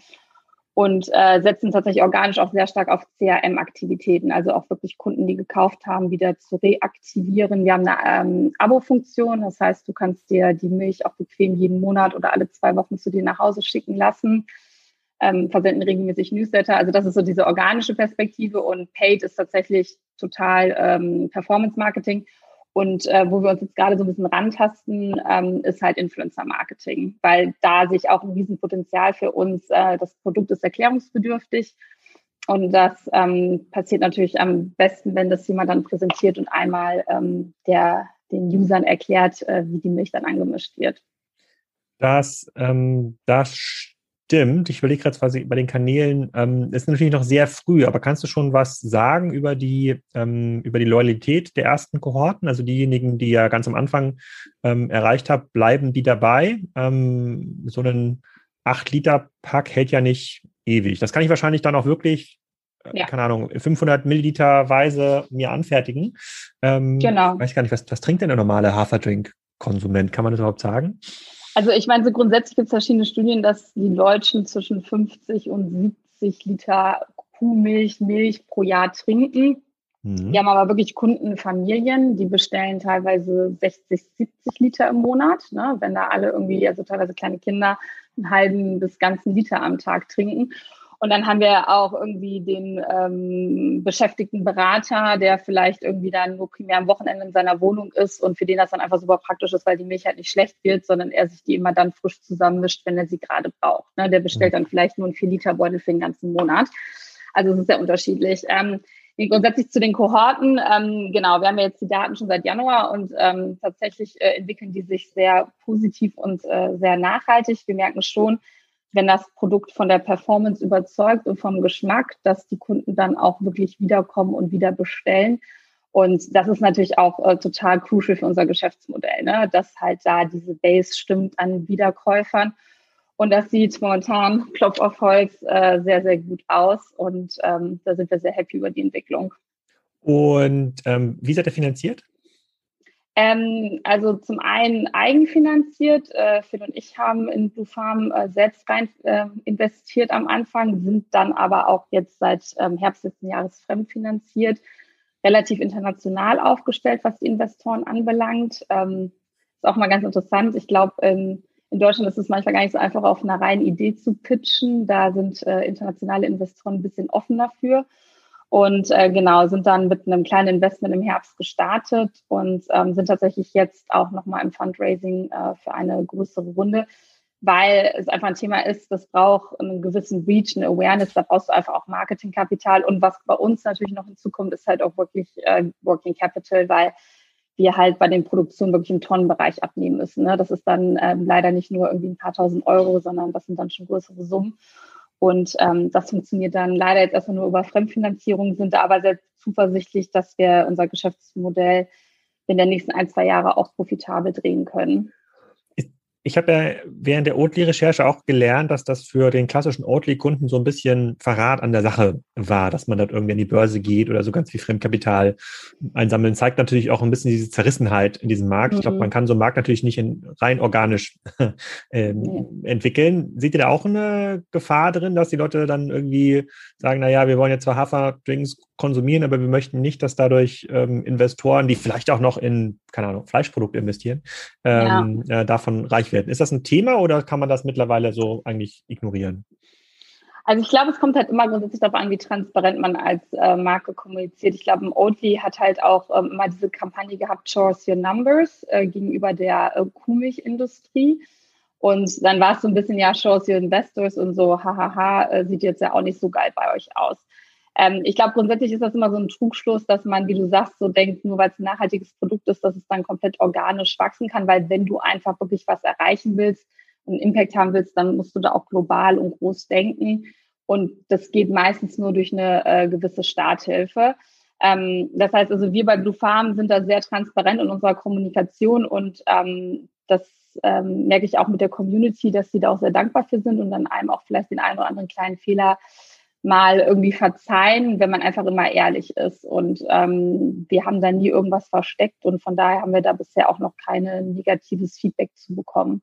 und äh, setzen tatsächlich organisch auch sehr stark auf CRM-Aktivitäten, also auch wirklich Kunden, die gekauft haben, wieder zu reaktivieren. Wir haben eine ähm, Abo-Funktion, das heißt, du kannst dir die Milch auch bequem jeden Monat oder alle zwei Wochen zu dir nach Hause schicken lassen. Ähm, versenden regelmäßig Newsletter. Also das ist so diese organische Perspektive und Paid ist tatsächlich total ähm, Performance-Marketing. Und äh, wo wir uns jetzt gerade so ein bisschen rantasten, ähm, ist halt Influencer-Marketing, weil da sich auch ein Riesenpotenzial für uns, äh, das Produkt ist erklärungsbedürftig. Und das ähm, passiert natürlich am besten, wenn das jemand dann präsentiert und einmal ähm, der, den Usern erklärt, äh, wie die Milch dann angemischt wird. Das, ähm, das stimmt. Ich überlege gerade quasi bei den Kanälen, ähm, ist natürlich noch sehr früh, aber kannst du schon was sagen über die, ähm, über die Loyalität der ersten Kohorten? Also diejenigen, die ja ganz am Anfang ähm, erreicht habt, bleiben die dabei? Ähm, so ein 8-Liter-Pack hält ja nicht ewig. Das kann ich wahrscheinlich dann auch wirklich äh, ja. keine Ahnung, 500 Milliliter weise mir anfertigen. Ähm, genau. Weiß gar nicht, was, was trinkt denn der normale Haferdrink-Konsument? Kann man das überhaupt sagen? Also ich meine, so grundsätzlich gibt es verschiedene Studien, dass die Deutschen zwischen 50 und 70 Liter Kuhmilch, Milch pro Jahr trinken. Mhm. Wir haben aber wirklich Kundenfamilien, die bestellen teilweise 60, 70 Liter im Monat. Ne? Wenn da alle irgendwie, also teilweise kleine Kinder, einen halben bis ganzen Liter am Tag trinken. Und dann haben wir auch irgendwie den ähm, beschäftigten Berater, der vielleicht irgendwie dann nur primär am Wochenende in seiner Wohnung ist und für den das dann einfach super praktisch ist, weil die Milch halt nicht schlecht wird, sondern er sich die immer dann frisch zusammenmischt, wenn er sie gerade braucht. Ne? Der bestellt dann vielleicht nur einen 4-Liter-Beutel für den ganzen Monat. Also es ist sehr unterschiedlich. Ähm, grundsätzlich zu den Kohorten, ähm, genau, wir haben ja jetzt die Daten schon seit Januar und ähm, tatsächlich äh, entwickeln die sich sehr positiv und äh, sehr nachhaltig. Wir merken schon, wenn das Produkt von der Performance überzeugt und vom Geschmack, dass die Kunden dann auch wirklich wiederkommen und wieder bestellen. Und das ist natürlich auch äh, total crucial für unser Geschäftsmodell, ne? dass halt da diese Base stimmt an Wiederkäufern. Und das sieht momentan, Klopf auf Holz, äh, sehr, sehr gut aus. Und ähm, da sind wir sehr happy über die Entwicklung. Und ähm, wie seid ihr finanziert? Ähm, also zum einen eigenfinanziert. Äh, Phil und ich haben in Blue Farm äh, selbst rein äh, investiert am Anfang, sind dann aber auch jetzt seit ähm, Herbst letzten Jahres fremdfinanziert, relativ international aufgestellt, was die Investoren anbelangt. Ähm, ist auch mal ganz interessant. Ich glaube, in, in Deutschland ist es manchmal gar nicht so einfach, auf einer reinen Idee zu pitchen. Da sind äh, internationale Investoren ein bisschen offener für. Und äh, genau, sind dann mit einem kleinen Investment im Herbst gestartet und ähm, sind tatsächlich jetzt auch nochmal im Fundraising äh, für eine größere Runde, weil es einfach ein Thema ist, das braucht einen gewissen Reach, eine Awareness, da brauchst du einfach auch Marketingkapital. Und was bei uns natürlich noch hinzukommt, ist halt auch wirklich äh, Working Capital, weil wir halt bei den Produktionen wirklich im Tonnenbereich abnehmen müssen. Ne? Das ist dann ähm, leider nicht nur irgendwie ein paar tausend Euro, sondern das sind dann schon größere Summen. Und ähm, das funktioniert dann leider jetzt erstmal nur über Fremdfinanzierung, sind aber sehr zuversichtlich, dass wir unser Geschäftsmodell in den nächsten ein, zwei Jahren auch profitabel drehen können. Ich habe ja während der Oatly-Recherche auch gelernt, dass das für den klassischen Oatly-Kunden so ein bisschen Verrat an der Sache war, dass man dort irgendwie an die Börse geht oder so ganz viel Fremdkapital einsammeln. Zeigt natürlich auch ein bisschen diese Zerrissenheit in diesem Markt. Mhm. Ich glaube, man kann so einen Markt natürlich nicht in, rein organisch ähm, mhm. entwickeln. Seht ihr da auch eine Gefahr drin, dass die Leute dann irgendwie sagen, na ja, wir wollen jetzt zwar Haferdrinks konsumieren, aber wir möchten nicht, dass dadurch ähm, Investoren, die vielleicht auch noch in, keine Ahnung, Fleischprodukte investieren, ähm, ja. äh, davon reich werden. Ist das ein Thema oder kann man das mittlerweile so eigentlich ignorieren? Also ich glaube, es kommt halt immer grundsätzlich darauf an, wie transparent man als äh, Marke kommuniziert. Ich glaube, Oatly hat halt auch ähm, immer diese Kampagne gehabt, Show us your numbers, äh, gegenüber der äh, Kuhmilchindustrie. Und dann war es so ein bisschen, ja, Show us your investors und so, hahaha, äh, sieht jetzt ja auch nicht so geil bei euch aus. Ähm, ich glaube, grundsätzlich ist das immer so ein Trugschluss, dass man, wie du sagst, so denkt, nur weil es ein nachhaltiges Produkt ist, dass es dann komplett organisch wachsen kann, weil wenn du einfach wirklich was erreichen willst, einen Impact haben willst, dann musst du da auch global und groß denken. Und das geht meistens nur durch eine äh, gewisse Starthilfe. Ähm, das heißt also, wir bei Blue Farm sind da sehr transparent in unserer Kommunikation und ähm, das ähm, merke ich auch mit der Community, dass sie da auch sehr dankbar für sind und dann einem auch vielleicht den einen oder anderen kleinen Fehler mal irgendwie verzeihen, wenn man einfach immer ehrlich ist. Und ähm, wir haben da nie irgendwas versteckt und von daher haben wir da bisher auch noch kein negatives Feedback zu bekommen.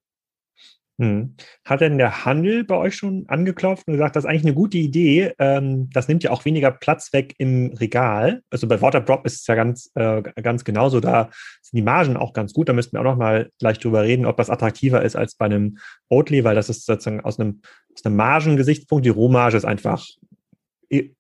Hm. Hat denn der Handel bei euch schon angeklopft und gesagt, das ist eigentlich eine gute Idee? Ähm, das nimmt ja auch weniger Platz weg im Regal. Also bei Waterdrop ist es ja ganz, äh, ganz genauso. Da sind die Margen auch ganz gut. Da müssten wir auch noch mal gleich drüber reden, ob das attraktiver ist als bei einem Oatly, weil das ist sozusagen aus einem, aus einem Margengesichtspunkt. Die Rohmarge ist einfach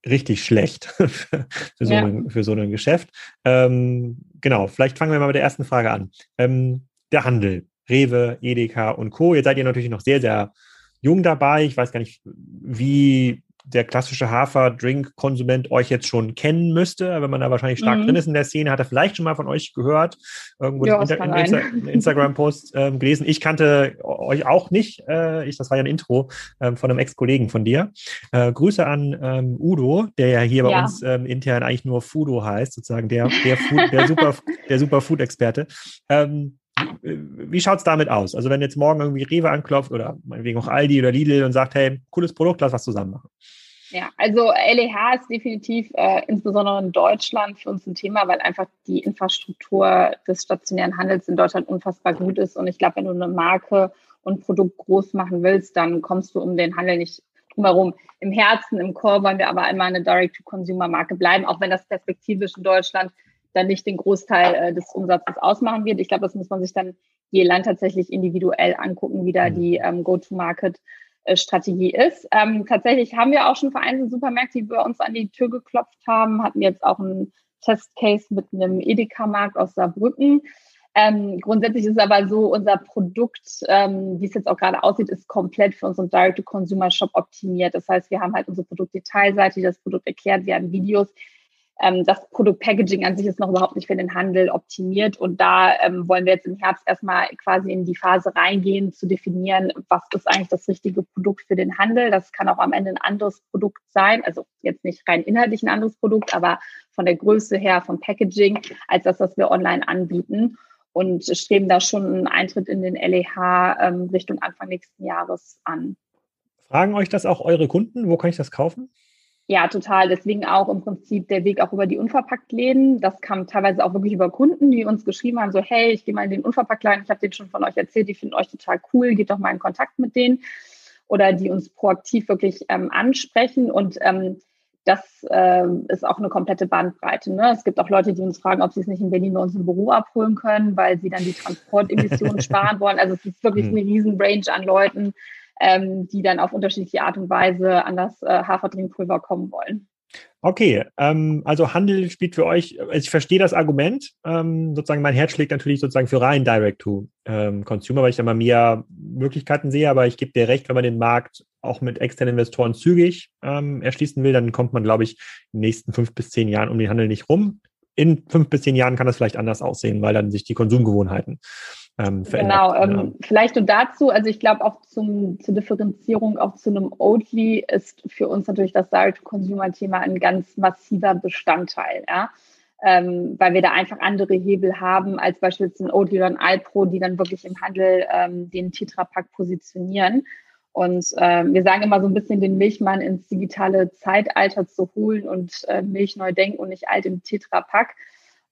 richtig schlecht für, so ja. ein, für so ein Geschäft. Ähm, genau, vielleicht fangen wir mal mit der ersten Frage an. Ähm, der Handel, Rewe, Edeka und Co. Jetzt seid ihr natürlich noch sehr, sehr jung dabei. Ich weiß gar nicht, wie der klassische Hafer-Drink-Konsument euch jetzt schon kennen müsste. Wenn man da wahrscheinlich stark mhm. drin ist in der Szene, hat er vielleicht schon mal von euch gehört, irgendwo ja, in, in, in Instagram-Post ähm, gelesen. Ich kannte euch auch nicht. Äh, ich, das war ja ein Intro ähm, von einem Ex-Kollegen von dir. Äh, Grüße an ähm, Udo, der ja hier bei ja. uns ähm, intern eigentlich nur Fudo heißt, sozusagen der, der, Food, der super, der super Food-Experte. Ähm, wie schaut es damit aus? Also wenn jetzt morgen irgendwie Rewe anklopft oder meinetwegen auch Aldi oder Lidl und sagt, hey, cooles Produkt, lass was zusammen machen. Ja, also LEH ist definitiv äh, insbesondere in Deutschland für uns ein Thema, weil einfach die Infrastruktur des stationären Handels in Deutschland unfassbar gut ist. Und ich glaube, wenn du eine Marke und Produkt groß machen willst, dann kommst du um den Handel nicht drumherum. Im Herzen, im Core wollen wir aber immer eine Direct-to-Consumer-Marke bleiben, auch wenn das perspektivisch in Deutschland dann nicht den Großteil äh, des Umsatzes ausmachen wird. Ich glaube, das muss man sich dann je Land tatsächlich individuell angucken, wie da mhm. die ähm, Go-to-Market-Strategie ist. Ähm, tatsächlich haben wir auch schon vereinzelte Supermärkte, die bei uns an die Tür geklopft haben, hatten jetzt auch einen Testcase mit einem Edeka-Markt aus Saarbrücken. Ähm, grundsätzlich ist es aber so, unser Produkt, ähm, wie es jetzt auch gerade aussieht, ist komplett für unseren Direct-to-Consumer-Shop optimiert. Das heißt, wir haben halt unsere Produktdetailseite, die das Produkt erklärt, wir haben Videos, ähm, das Produktpackaging an sich ist noch überhaupt nicht für den Handel optimiert. Und da ähm, wollen wir jetzt im Herbst erstmal quasi in die Phase reingehen, zu definieren, was ist eigentlich das richtige Produkt für den Handel. Das kann auch am Ende ein anderes Produkt sein. Also jetzt nicht rein inhaltlich ein anderes Produkt, aber von der Größe her, vom Packaging, als das, was wir online anbieten. Und streben da schon einen Eintritt in den LEH ähm, Richtung Anfang nächsten Jahres an. Fragen euch das auch eure Kunden? Wo kann ich das kaufen? Ja, total. Deswegen auch im Prinzip der Weg auch über die Unverpacktläden. Das kam teilweise auch wirklich über Kunden, die uns geschrieben haben, so, hey, ich gehe mal in den Unverpacktladen, ich habe den schon von euch erzählt, die finden euch total cool, geht doch mal in Kontakt mit denen. Oder die uns proaktiv wirklich ähm, ansprechen. Und ähm, das äh, ist auch eine komplette Bandbreite. Ne? Es gibt auch Leute, die uns fragen, ob sie es nicht in Berlin bei uns im Büro abholen können, weil sie dann die Transportemissionen sparen wollen. Also es ist wirklich hm. eine riesen Range an Leuten, ähm, die dann auf unterschiedliche Art und Weise an das äh, Haferdrinkpulver kommen wollen. Okay, ähm, also Handel spielt für euch, also ich verstehe das Argument, ähm, sozusagen mein Herz schlägt natürlich sozusagen für rein Direct-to-Consumer, ähm, weil ich da mal mehr Möglichkeiten sehe, aber ich gebe dir recht, wenn man den Markt auch mit externen Investoren zügig ähm, erschließen will, dann kommt man, glaube ich, in den nächsten fünf bis zehn Jahren um den Handel nicht rum. In fünf bis zehn Jahren kann das vielleicht anders aussehen, weil dann sich die Konsumgewohnheiten ähm, Genau, ähm, vielleicht nur dazu, also ich glaube auch zum, zur Differenzierung auch zu einem Oatly ist für uns natürlich das Direct-to-Consumer-Thema ein ganz massiver Bestandteil. Ja? ähm, weil wir da einfach andere Hebel haben als beispielsweise ein Oatly oder ein Alpro, die dann wirklich im Handel ähm, den Tetrapack positionieren. Und äh, wir sagen immer so ein bisschen den Milchmann ins digitale Zeitalter zu holen und äh, Milch neu denken und nicht alt im Tetrapack.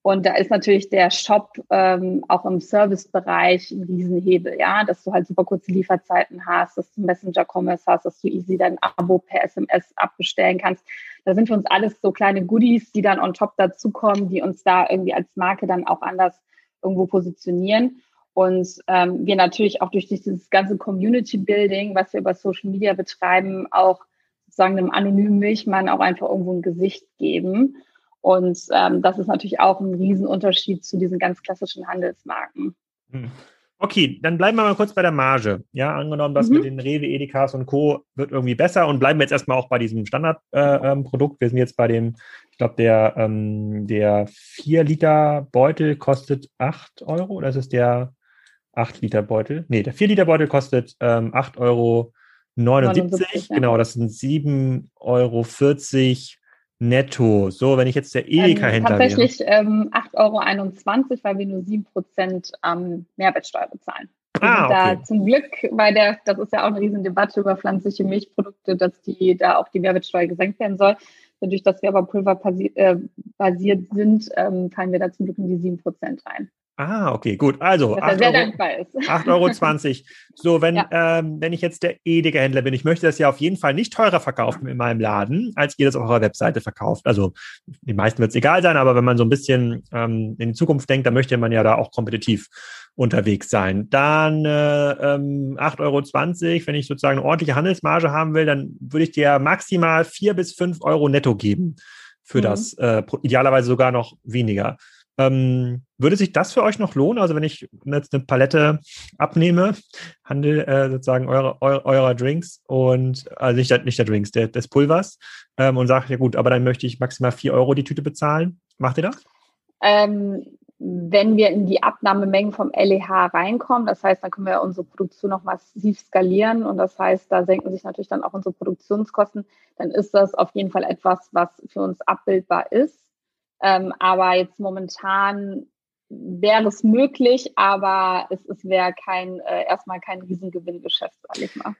Und da ist natürlich der Shop ähm, auch im Servicebereich ein Riesenhebel, ja, dass du halt super kurze Lieferzeiten hast, dass du Messenger-Commerce hast, dass du easy dein Abo per SMS abbestellen kannst. Da sind für uns alles so kleine Goodies, die dann on top dazukommen, die uns da irgendwie als Marke dann auch anders irgendwo positionieren. Und ähm, wir natürlich auch durch dieses ganze Community Building, was wir über Social Media betreiben, auch sozusagen einem anonymen Milchmann auch einfach irgendwo ein Gesicht geben. Und ähm, das ist natürlich auch ein Riesenunterschied zu diesen ganz klassischen Handelsmarken. Hm. Okay, dann bleiben wir mal kurz bei der Marge. Ja, angenommen, dass mhm. mit den Rewe, Edekas und Co. wird irgendwie besser und bleiben wir jetzt erstmal auch bei diesem Standardprodukt. Äh, ähm, wir sind jetzt bei dem, ich glaube, der, ähm, der 4 Liter Beutel kostet 8 Euro oder ist es der 8 Liter Beutel? Nee, der 4 Liter Beutel kostet ähm, 8 Euro 79. 79 ja. Genau, das sind 7,40 Euro netto. So, wenn ich jetzt der Edeka-Händler ähm, Tatsächlich ähm, 8,21 Euro, weil wir nur 7% ähm, Mehrwertsteuer bezahlen. Ah, okay. da zum Glück, weil der, das ist ja auch eine riesen Debatte über pflanzliche Milchprodukte, dass die da auch die Mehrwertsteuer gesenkt werden soll. Dadurch, dass wir aber pulverbasiert äh, sind, ähm, fallen wir da zum Glück in die 7% rein. Ah, okay, gut. Also 8,20 Euro. 8,20 Euro. So, wenn, ja. ähm, wenn ich jetzt der Edeka-Händler bin, ich möchte das ja auf jeden Fall nicht teurer verkaufen in meinem Laden, als ihr das auf eurer Webseite verkauft. Also die meisten wird es egal sein, aber wenn man so ein bisschen ähm, in die Zukunft denkt, dann möchte man ja da auch kompetitiv unterwegs sein. Dann äh, ähm, 8,20 Euro, wenn ich sozusagen eine ordentliche Handelsmarge haben will, dann würde ich dir maximal vier bis fünf Euro netto geben für mhm. das, äh, idealerweise sogar noch weniger. Ähm, würde sich das für euch noch lohnen? Also wenn ich jetzt eine Palette abnehme, Handel äh, sozusagen eurer, eurer, eurer Drinks und also nicht der, nicht der Drinks, der, des Pulvers ähm, und sage, ja gut, aber dann möchte ich maximal 4 Euro die Tüte bezahlen. Macht ihr das? Ähm, wenn wir in die Abnahmemengen vom LEH reinkommen, das heißt, dann können wir unsere Produktion noch massiv skalieren und das heißt, da senken sich natürlich dann auch unsere Produktionskosten, dann ist das auf jeden Fall etwas, was für uns abbildbar ist. Ähm, aber jetzt momentan wäre es möglich, aber es, es wäre kein, äh, erstmal kein Riesengewinngeschäft, sage ich mal.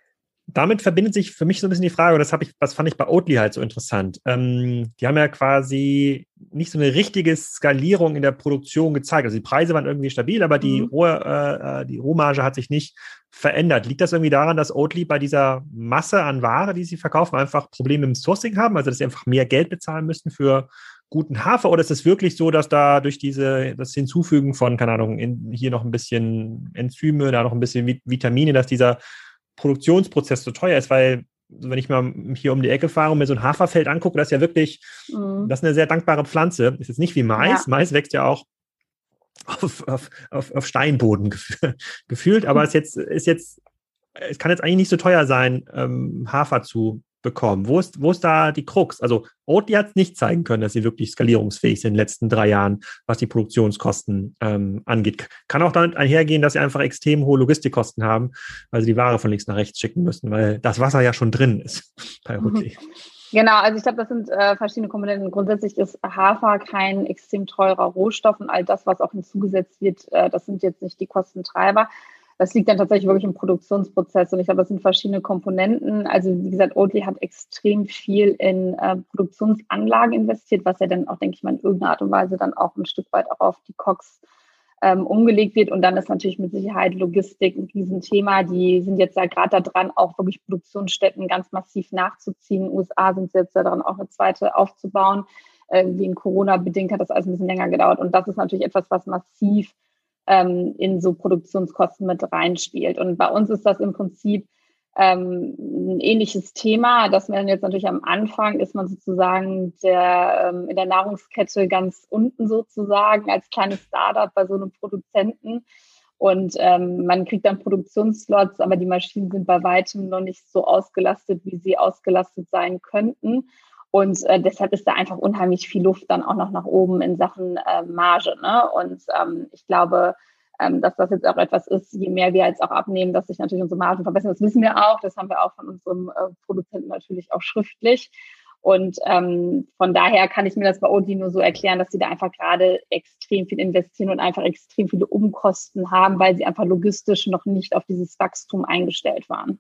Damit verbindet sich für mich so ein bisschen die Frage, und das habe ich, was fand ich bei Oatly halt so interessant. Ähm, die haben ja quasi nicht so eine richtige Skalierung in der Produktion gezeigt. Also die Preise waren irgendwie stabil, aber die, mhm. Roh, äh, äh, die Rohmarge hat sich nicht verändert. Liegt das irgendwie daran, dass Oatly bei dieser Masse an Ware, die sie verkaufen, einfach Probleme im Sourcing haben? Also dass sie einfach mehr Geld bezahlen müssen für guten Hafer oder ist es wirklich so, dass da durch diese, das Hinzufügen von, keine Ahnung, in, hier noch ein bisschen Enzyme, da noch ein bisschen Vitamine, dass dieser Produktionsprozess so teuer ist, weil wenn ich mal hier um die Ecke fahre und mir so ein Haferfeld angucke, das ist ja wirklich, mhm. das ist eine sehr dankbare Pflanze. Ist jetzt nicht wie Mais. Ja. Mais wächst ja auch auf, auf, auf, auf Steinboden gefühlt, aber es jetzt, ist jetzt, es kann jetzt eigentlich nicht so teuer sein, ähm, Hafer zu bekommen? Wo ist, wo ist da die Krux? Also Oatly hat es nicht zeigen können, dass sie wirklich skalierungsfähig sind in den letzten drei Jahren, was die Produktionskosten ähm, angeht. Kann auch damit einhergehen, dass sie einfach extrem hohe Logistikkosten haben, weil sie die Ware von links nach rechts schicken müssen, weil das Wasser ja schon drin ist bei Oatly. Genau, also ich glaube, das sind äh, verschiedene Komponenten. Grundsätzlich ist Hafer kein extrem teurer Rohstoff und all das, was auch hinzugesetzt wird, äh, das sind jetzt nicht die Kostentreiber. Das liegt dann tatsächlich wirklich im Produktionsprozess und ich glaube, das sind verschiedene Komponenten. Also wie gesagt, Oatly hat extrem viel in äh, Produktionsanlagen investiert, was ja dann auch, denke ich mal, in irgendeiner Art und Weise dann auch ein Stück weit auch auf die COX ähm, umgelegt wird. Und dann ist natürlich mit Sicherheit Logistik ein Riesenthema. Die sind jetzt ja gerade da dran, auch wirklich Produktionsstätten ganz massiv nachzuziehen. In den USA sind sie jetzt da dran, auch eine zweite aufzubauen. Äh, wegen Corona bedingt hat das alles ein bisschen länger gedauert. Und das ist natürlich etwas, was massiv ähm, in so Produktionskosten mit reinspielt. Und bei uns ist das im Prinzip ähm, ein ähnliches Thema, dass man jetzt natürlich am Anfang ist man sozusagen der, ähm, in der Nahrungskette ganz unten sozusagen als kleines Startup bei so einem Produzenten. Und ähm, man kriegt dann Produktionsslots, aber die Maschinen sind bei weitem noch nicht so ausgelastet, wie sie ausgelastet sein könnten. Und äh, deshalb ist da einfach unheimlich viel Luft dann auch noch nach oben in Sachen äh, Marge. Ne? Und ähm, ich glaube, ähm, dass das jetzt auch etwas ist, je mehr wir jetzt auch abnehmen, dass sich natürlich unsere Margen verbessern. Das wissen wir auch. Das haben wir auch von unserem äh, Produzenten natürlich auch schriftlich. Und ähm, von daher kann ich mir das bei Oatly nur so erklären, dass sie da einfach gerade extrem viel investieren und einfach extrem viele Umkosten haben, weil sie einfach logistisch noch nicht auf dieses Wachstum eingestellt waren.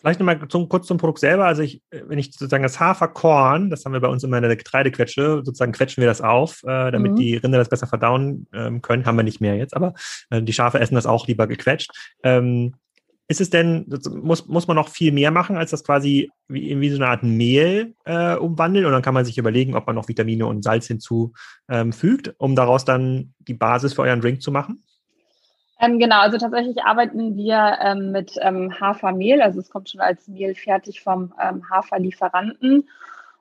Vielleicht nochmal zum, kurz zum Produkt selber. Also ich, wenn ich sozusagen das Haferkorn, das haben wir bei uns immer in der Getreidequetsche, sozusagen quetschen wir das auf, äh, damit mhm. die Rinder das besser verdauen ähm, können. Haben wir nicht mehr jetzt, aber äh, die Schafe essen das auch lieber gequetscht. Ähm, ist es denn, muss, muss man noch viel mehr machen, als das quasi wie, wie so eine Art Mehl äh, umwandeln? Und dann kann man sich überlegen, ob man noch Vitamine und Salz hinzufügt, ähm, um daraus dann die Basis für euren Drink zu machen? Ähm, genau, also tatsächlich arbeiten wir ähm, mit ähm, Hafermehl. Also es kommt schon als Mehl fertig vom ähm, Haferlieferanten.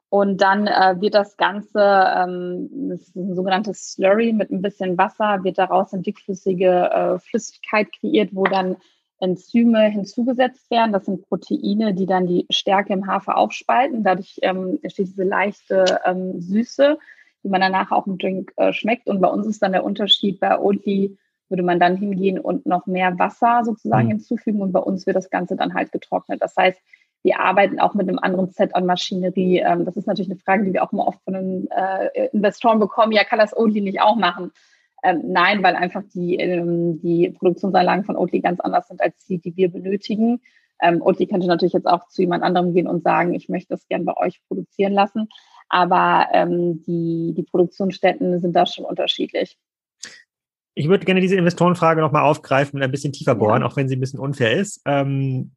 Und dann äh, wird das Ganze, ähm, das ist ein sogenanntes Slurry mit ein bisschen Wasser, wird daraus eine dickflüssige äh, Flüssigkeit kreiert, wo dann Enzyme hinzugesetzt werden. Das sind Proteine, die dann die Stärke im Hafer aufspalten. Dadurch ähm, entsteht diese leichte Süße, die man danach auch im Drink äh, schmeckt. Und bei uns ist dann der Unterschied, bei Oatly würde man dann hingehen und noch mehr Wasser sozusagen mhm. hinzufügen. Und bei uns wird das Ganze dann halt getrocknet. Das heißt, wir arbeiten auch mit einem anderen Set an Maschinerie. Ähm, das ist natürlich eine Frage, die wir auch immer oft von den äh, Investoren bekommen. Ja, kann das Oatly nicht auch machen? Ähm, nein, weil einfach die, ähm, die Produktionsanlagen von Oatly ganz anders sind als die, die wir benötigen. Ähm, Oatly könnte natürlich jetzt auch zu jemand anderem gehen und sagen, ich möchte das gern bei euch produzieren lassen. Aber ähm, die, die Produktionsstätten sind da schon unterschiedlich. Ich würde gerne diese Investorenfrage nochmal aufgreifen und ein bisschen tiefer bohren, ja. auch wenn sie ein bisschen unfair ist. Ähm,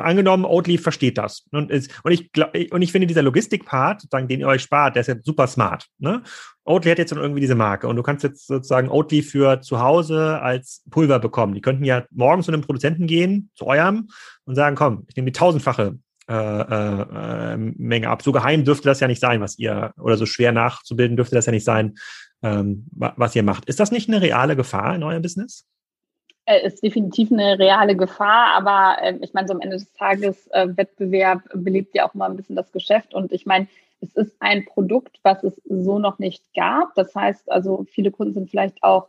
angenommen, Oatly versteht das. Und, ist, und, ich, und ich finde, dieser Logistik-Part, den ihr euch spart, der ist ja super smart. Ne? Oatly hat jetzt irgendwie diese Marke und du kannst jetzt sozusagen Oatly für zu Hause als Pulver bekommen. Die könnten ja morgen zu einem Produzenten gehen, zu eurem, und sagen, komm, ich nehme die tausendfache äh, äh, Menge ab. So geheim dürfte das ja nicht sein, was ihr, oder so schwer nachzubilden dürfte das ja nicht sein, ähm, was ihr macht. Ist das nicht eine reale Gefahr in eurem Business? Äh, ist definitiv eine reale Gefahr, aber äh, ich meine, so am Ende des Tages, äh, Wettbewerb belebt ja auch mal ein bisschen das Geschäft und ich meine, es ist ein Produkt, was es so noch nicht gab. Das heißt, also viele Kunden sind vielleicht auch,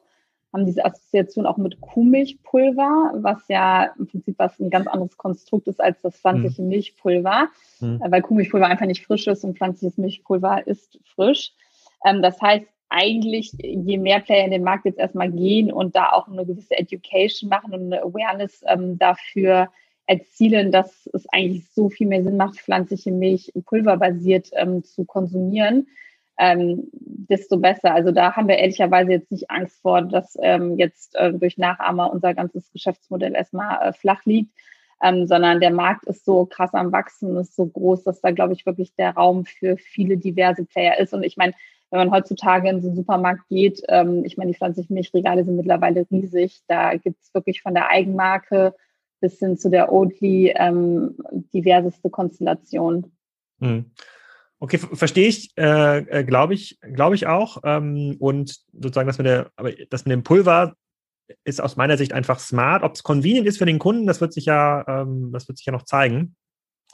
haben diese Assoziation auch mit Kuhmilchpulver, was ja im Prinzip was ein ganz anderes Konstrukt ist als das pflanzliche mhm. Milchpulver, mhm. weil Kuhmilchpulver einfach nicht frisch ist und pflanzliches Milchpulver ist frisch. Ähm, das heißt, eigentlich, je mehr Player in den Markt jetzt erstmal gehen und da auch eine gewisse Education machen und eine Awareness ähm, dafür erzielen, dass es eigentlich so viel mehr Sinn macht, pflanzliche Milch pulverbasiert ähm, zu konsumieren, ähm, desto besser. Also da haben wir ehrlicherweise jetzt nicht Angst vor, dass ähm, jetzt äh, durch Nachahmer unser ganzes Geschäftsmodell erstmal äh, flach liegt, ähm, sondern der Markt ist so krass am Wachsen, ist so groß, dass da, glaube ich, wirklich der Raum für viele diverse Player ist. Und ich meine, wenn man heutzutage in so einen Supermarkt geht, ähm, ich meine, die pflanzlichen Milchregale sind mittlerweile riesig. Da gibt es wirklich von der Eigenmarke bis hin zu der Oatly ähm, diverseste Konstellation. Hm. Okay, verstehe ich, äh, äh glaube ich, glaube ich auch. Ähm, und sozusagen, dass mit der, aber das mit dem Pulver ist aus meiner Sicht einfach smart. Ob es convenient ist für den Kunden, das wird sich ja, ähm, das wird sich ja noch zeigen.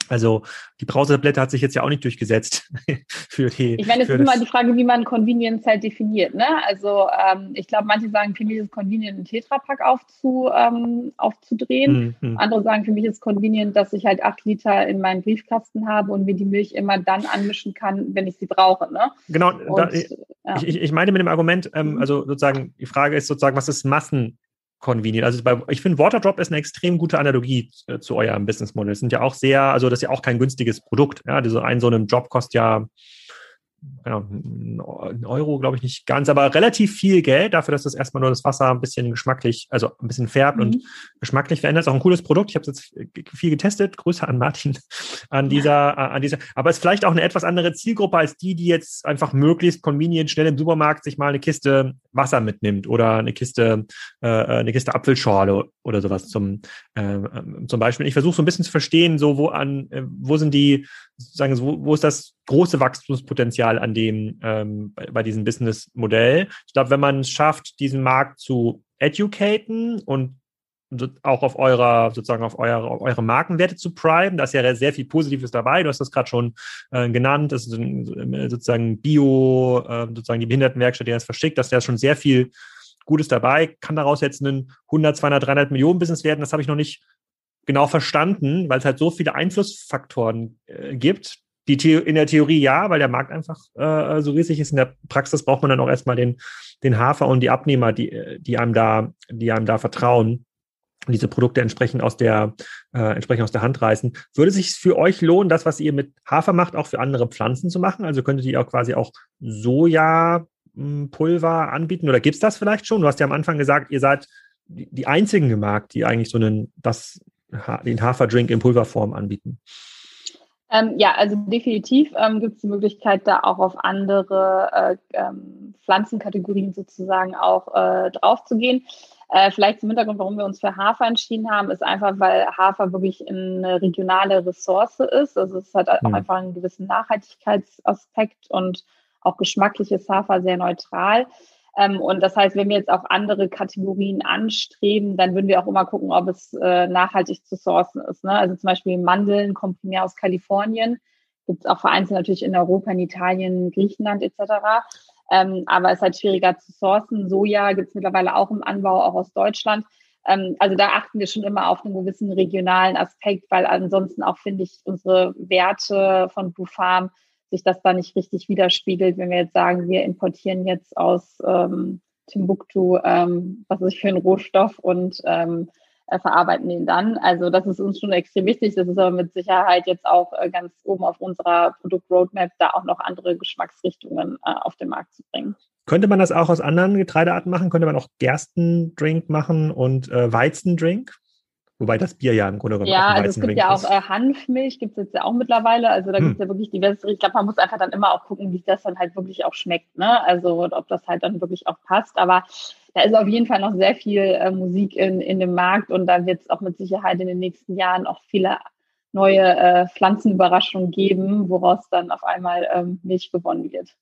Also die Brausetablette hat sich jetzt ja auch nicht durchgesetzt für die. Ich meine, es ist immer die Frage, wie man Convenience halt definiert. Ne? Also ähm, ich glaube, manche sagen, für mich ist convenient, einen Tetrapack aufzu, ähm, aufzudrehen. Mhm. Andere sagen, für mich ist convenient, dass ich halt acht Liter in meinem Briefkasten habe und mir die Milch immer dann anmischen kann, wenn ich sie brauche. Ne? Genau, und, da, ja. ich, ich meine mit dem Argument, ähm, mhm. also sozusagen, die Frage ist sozusagen, was ist Massen? Convenient. Also bei, ich finde, Waterdrop ist eine extrem gute Analogie äh, zu eurem Business Model. Es sind ja auch sehr, also das ist ja auch kein günstiges Produkt. Ja, also ein so einem Job kostet ja genau, ein Euro, glaube ich nicht ganz, aber relativ viel Geld dafür, dass das erstmal nur das Wasser ein bisschen geschmacklich, also ein bisschen färbt mhm. und geschmacklich verändert. Ist auch ein cooles Produkt. Ich habe es jetzt viel getestet. Grüße an Martin an dieser, an dieser. Aber es ist vielleicht auch eine etwas andere Zielgruppe als die, die jetzt einfach möglichst convenient schnell im Supermarkt sich mal eine Kiste Wasser mitnimmt oder eine Kiste, äh, eine Kiste Apfelschorle oder sowas zum, äh, zum Beispiel. Ich versuche so ein bisschen zu verstehen, so wo an, äh, wo sind die, sagen, wo, wo ist das große Wachstumspotenzial an dem, ähm, bei, bei diesem Businessmodell. Ich glaube, wenn man es schafft, diesen Markt zu educaten und auch auf eurer, sozusagen auf eure, auf eure Markenwerte zu primen. Da ist ja sehr viel Positives dabei. Du hast das gerade schon äh, genannt. Das ist sozusagen Bio, äh, sozusagen die Behindertenwerkstatt, die das verschickt. Das ist ja schon sehr viel Gutes dabei. Kann daraus jetzt ein 100, 200, 300 Millionen Business werden. Das habe ich noch nicht genau verstanden, weil es halt so viele Einflussfaktoren äh, gibt, die The in der Theorie ja, weil der Markt einfach äh, so riesig ist. In der Praxis braucht man dann auch erstmal den, den Hafer und die Abnehmer, die, die einem da, die einem da vertrauen und diese Produkte entsprechend aus der, äh, entsprechend aus der Hand reißen. Würde sich für euch lohnen, das, was ihr mit Hafer macht, auch für andere Pflanzen zu machen? Also könntet ihr auch quasi auch Sojapulver anbieten oder gibt es das vielleicht schon? Du hast ja am Anfang gesagt, ihr seid die einzigen im Markt, die eigentlich so einen, das, den Haferdrink in Pulverform anbieten. Ähm, ja, also definitiv ähm, gibt es die Möglichkeit, da auch auf andere äh, ähm, Pflanzenkategorien sozusagen auch äh, drauf zu gehen. Äh, vielleicht zum Hintergrund, warum wir uns für Hafer entschieden haben, ist einfach, weil Hafer wirklich eine regionale Ressource ist. Also es hat mhm. auch einfach einen gewissen Nachhaltigkeitsaspekt und auch geschmackliches Hafer sehr neutral. Ähm, und das heißt, wenn wir jetzt auch andere Kategorien anstreben, dann würden wir auch immer gucken, ob es äh, nachhaltig zu sourcen ist. Ne? Also zum Beispiel Mandeln kommen primär aus Kalifornien. Gibt es auch vereinzelt natürlich in Europa, in Italien, Griechenland etc. Ähm, aber es ist halt schwieriger zu sourcen. Soja gibt es mittlerweile auch im Anbau, auch aus Deutschland. Ähm, also da achten wir schon immer auf einen gewissen regionalen Aspekt, weil ansonsten auch, finde ich, unsere Werte von Blue Farm sich das da nicht richtig widerspiegelt, wenn wir jetzt sagen, wir importieren jetzt aus ähm, Timbuktu, ähm, was ist für ein Rohstoff und ähm, äh, verarbeiten den dann. Also das ist uns schon extrem wichtig. Das ist aber mit Sicherheit jetzt auch äh, ganz oben auf unserer Produktroadmap, da auch noch andere Geschmacksrichtungen äh, auf den Markt zu bringen. Könnte man das auch aus anderen Getreidearten machen? Könnte man auch Gerstendrink machen und Weizendrink? Wobei das Bier ja im Grunde genommen Ja, also es gibt ja auch äh, Hanfmilch, gibt es jetzt ja auch mittlerweile. Also da hm. gibt es ja wirklich diverse. Ich glaube, man muss einfach dann immer auch gucken, wie das dann halt wirklich auch schmeckt. Ne? Also ob das halt dann wirklich auch passt. Aber da ist auf jeden Fall noch sehr viel äh, Musik in, in dem Markt und da wird es auch mit Sicherheit in den nächsten Jahren auch viele neue äh, Pflanzenüberraschungen geben, woraus dann auf einmal ähm, Milch gewonnen wird.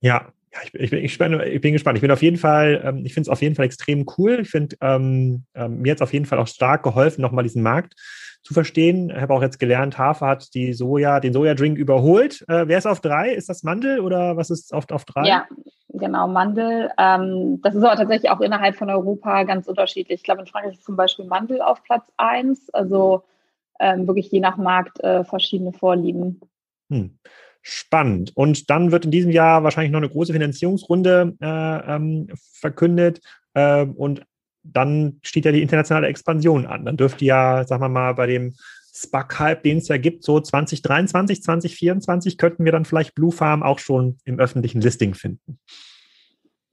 Ja, ja, ich, ich, bin, ich, bin, ich bin gespannt. Ich bin auf jeden Fall, ähm, ich finde es auf jeden Fall extrem cool. Ich finde, ähm, ähm, mir hat es auf jeden Fall auch stark geholfen, nochmal diesen Markt zu verstehen. Ich habe auch jetzt gelernt, Hafer hat die Soja, den Sojadrink überholt. Äh, wer ist auf drei? Ist das Mandel oder was ist auf, auf drei? Ja, genau, Mandel. Ähm, das ist aber tatsächlich auch innerhalb von Europa ganz unterschiedlich. Ich glaube, in Frankreich ist zum Beispiel Mandel auf Platz eins. Also ähm, wirklich je nach Markt äh, verschiedene Vorlieben. Hm. Spannend. Und dann wird in diesem Jahr wahrscheinlich noch eine große Finanzierungsrunde äh, ähm, verkündet. Äh, und dann steht ja die internationale Expansion an. Dann dürfte ja, sagen wir mal, bei dem SPAC-Hype, den es ja gibt, so 2023, 2024 könnten wir dann vielleicht Blue Farm auch schon im öffentlichen Listing finden.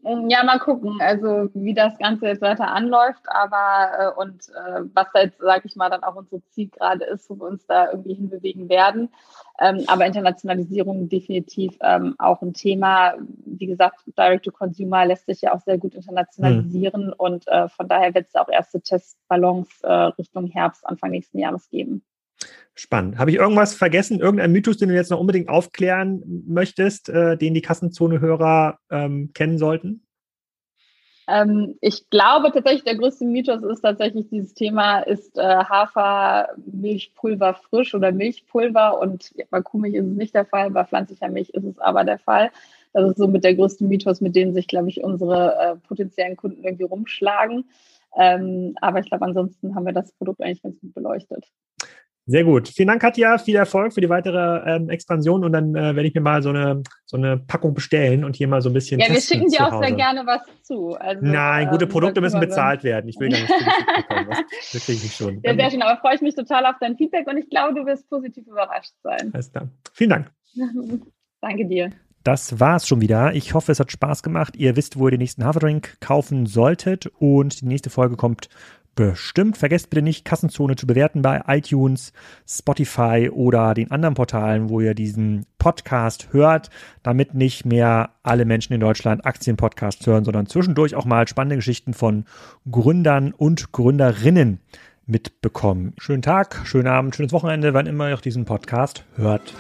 Ähm, ja, mal gucken, also wie das Ganze jetzt weiter anläuft, aber äh, und äh, was da jetzt, sage ich mal, dann auch unsere Ziel gerade ist, wo wir uns da irgendwie hinbewegen werden. Ähm, aber Internationalisierung definitiv ähm, auch ein Thema. Wie gesagt, Direct-to-Consumer lässt sich ja auch sehr gut internationalisieren mhm. und äh, von daher wird es auch erste Testballons äh, Richtung Herbst, Anfang nächsten Jahres geben. Spannend. Habe ich irgendwas vergessen? Irgendein Mythos, den du jetzt noch unbedingt aufklären möchtest, äh, den die Kassenzone-Hörer ähm, kennen sollten? Ähm, ich glaube tatsächlich, der größte Mythos ist tatsächlich dieses Thema, ist äh, Hafermilchpulver frisch oder Milchpulver? Und ja, bei Kuhmilch ist es nicht der Fall, bei pflanzlicher Milch ist es aber der Fall. Das ist somit der größte Mythos, mit dem sich, glaube ich, unsere äh, potenziellen Kunden irgendwie rumschlagen. Ähm, aber ich glaube, ansonsten haben wir das Produkt eigentlich ganz gut beleuchtet. Sehr gut. Vielen Dank, Katja. Viel Erfolg für die weitere ähm, Expansion und dann äh, werde ich mir mal so eine, so eine Packung bestellen und hier mal so ein bisschen. Ja, wir schicken dir auch sehr gerne was zu. Also, Nein, gute ähm, Produkte müssen bezahlt werden. Ich will gar nicht bekommen. Das wirklich nicht schon. Ja, sehr schön. Aber freue ich mich total auf dein Feedback und ich glaube, du wirst positiv überrascht sein. Alles klar. Vielen Dank. Danke dir. Das war's schon wieder. Ich hoffe, es hat Spaß gemacht. Ihr wisst, wo ihr den nächsten Haferdrink kaufen solltet. Und die nächste Folge kommt bestimmt. Vergesst bitte nicht, Kassenzone zu bewerten bei iTunes, Spotify oder den anderen Portalen, wo ihr diesen Podcast hört, damit nicht mehr alle Menschen in Deutschland Aktienpodcasts hören, sondern zwischendurch auch mal spannende Geschichten von Gründern und Gründerinnen mitbekommen. Schönen Tag, schönen Abend, schönes Wochenende, wann immer ihr auch diesen Podcast hört.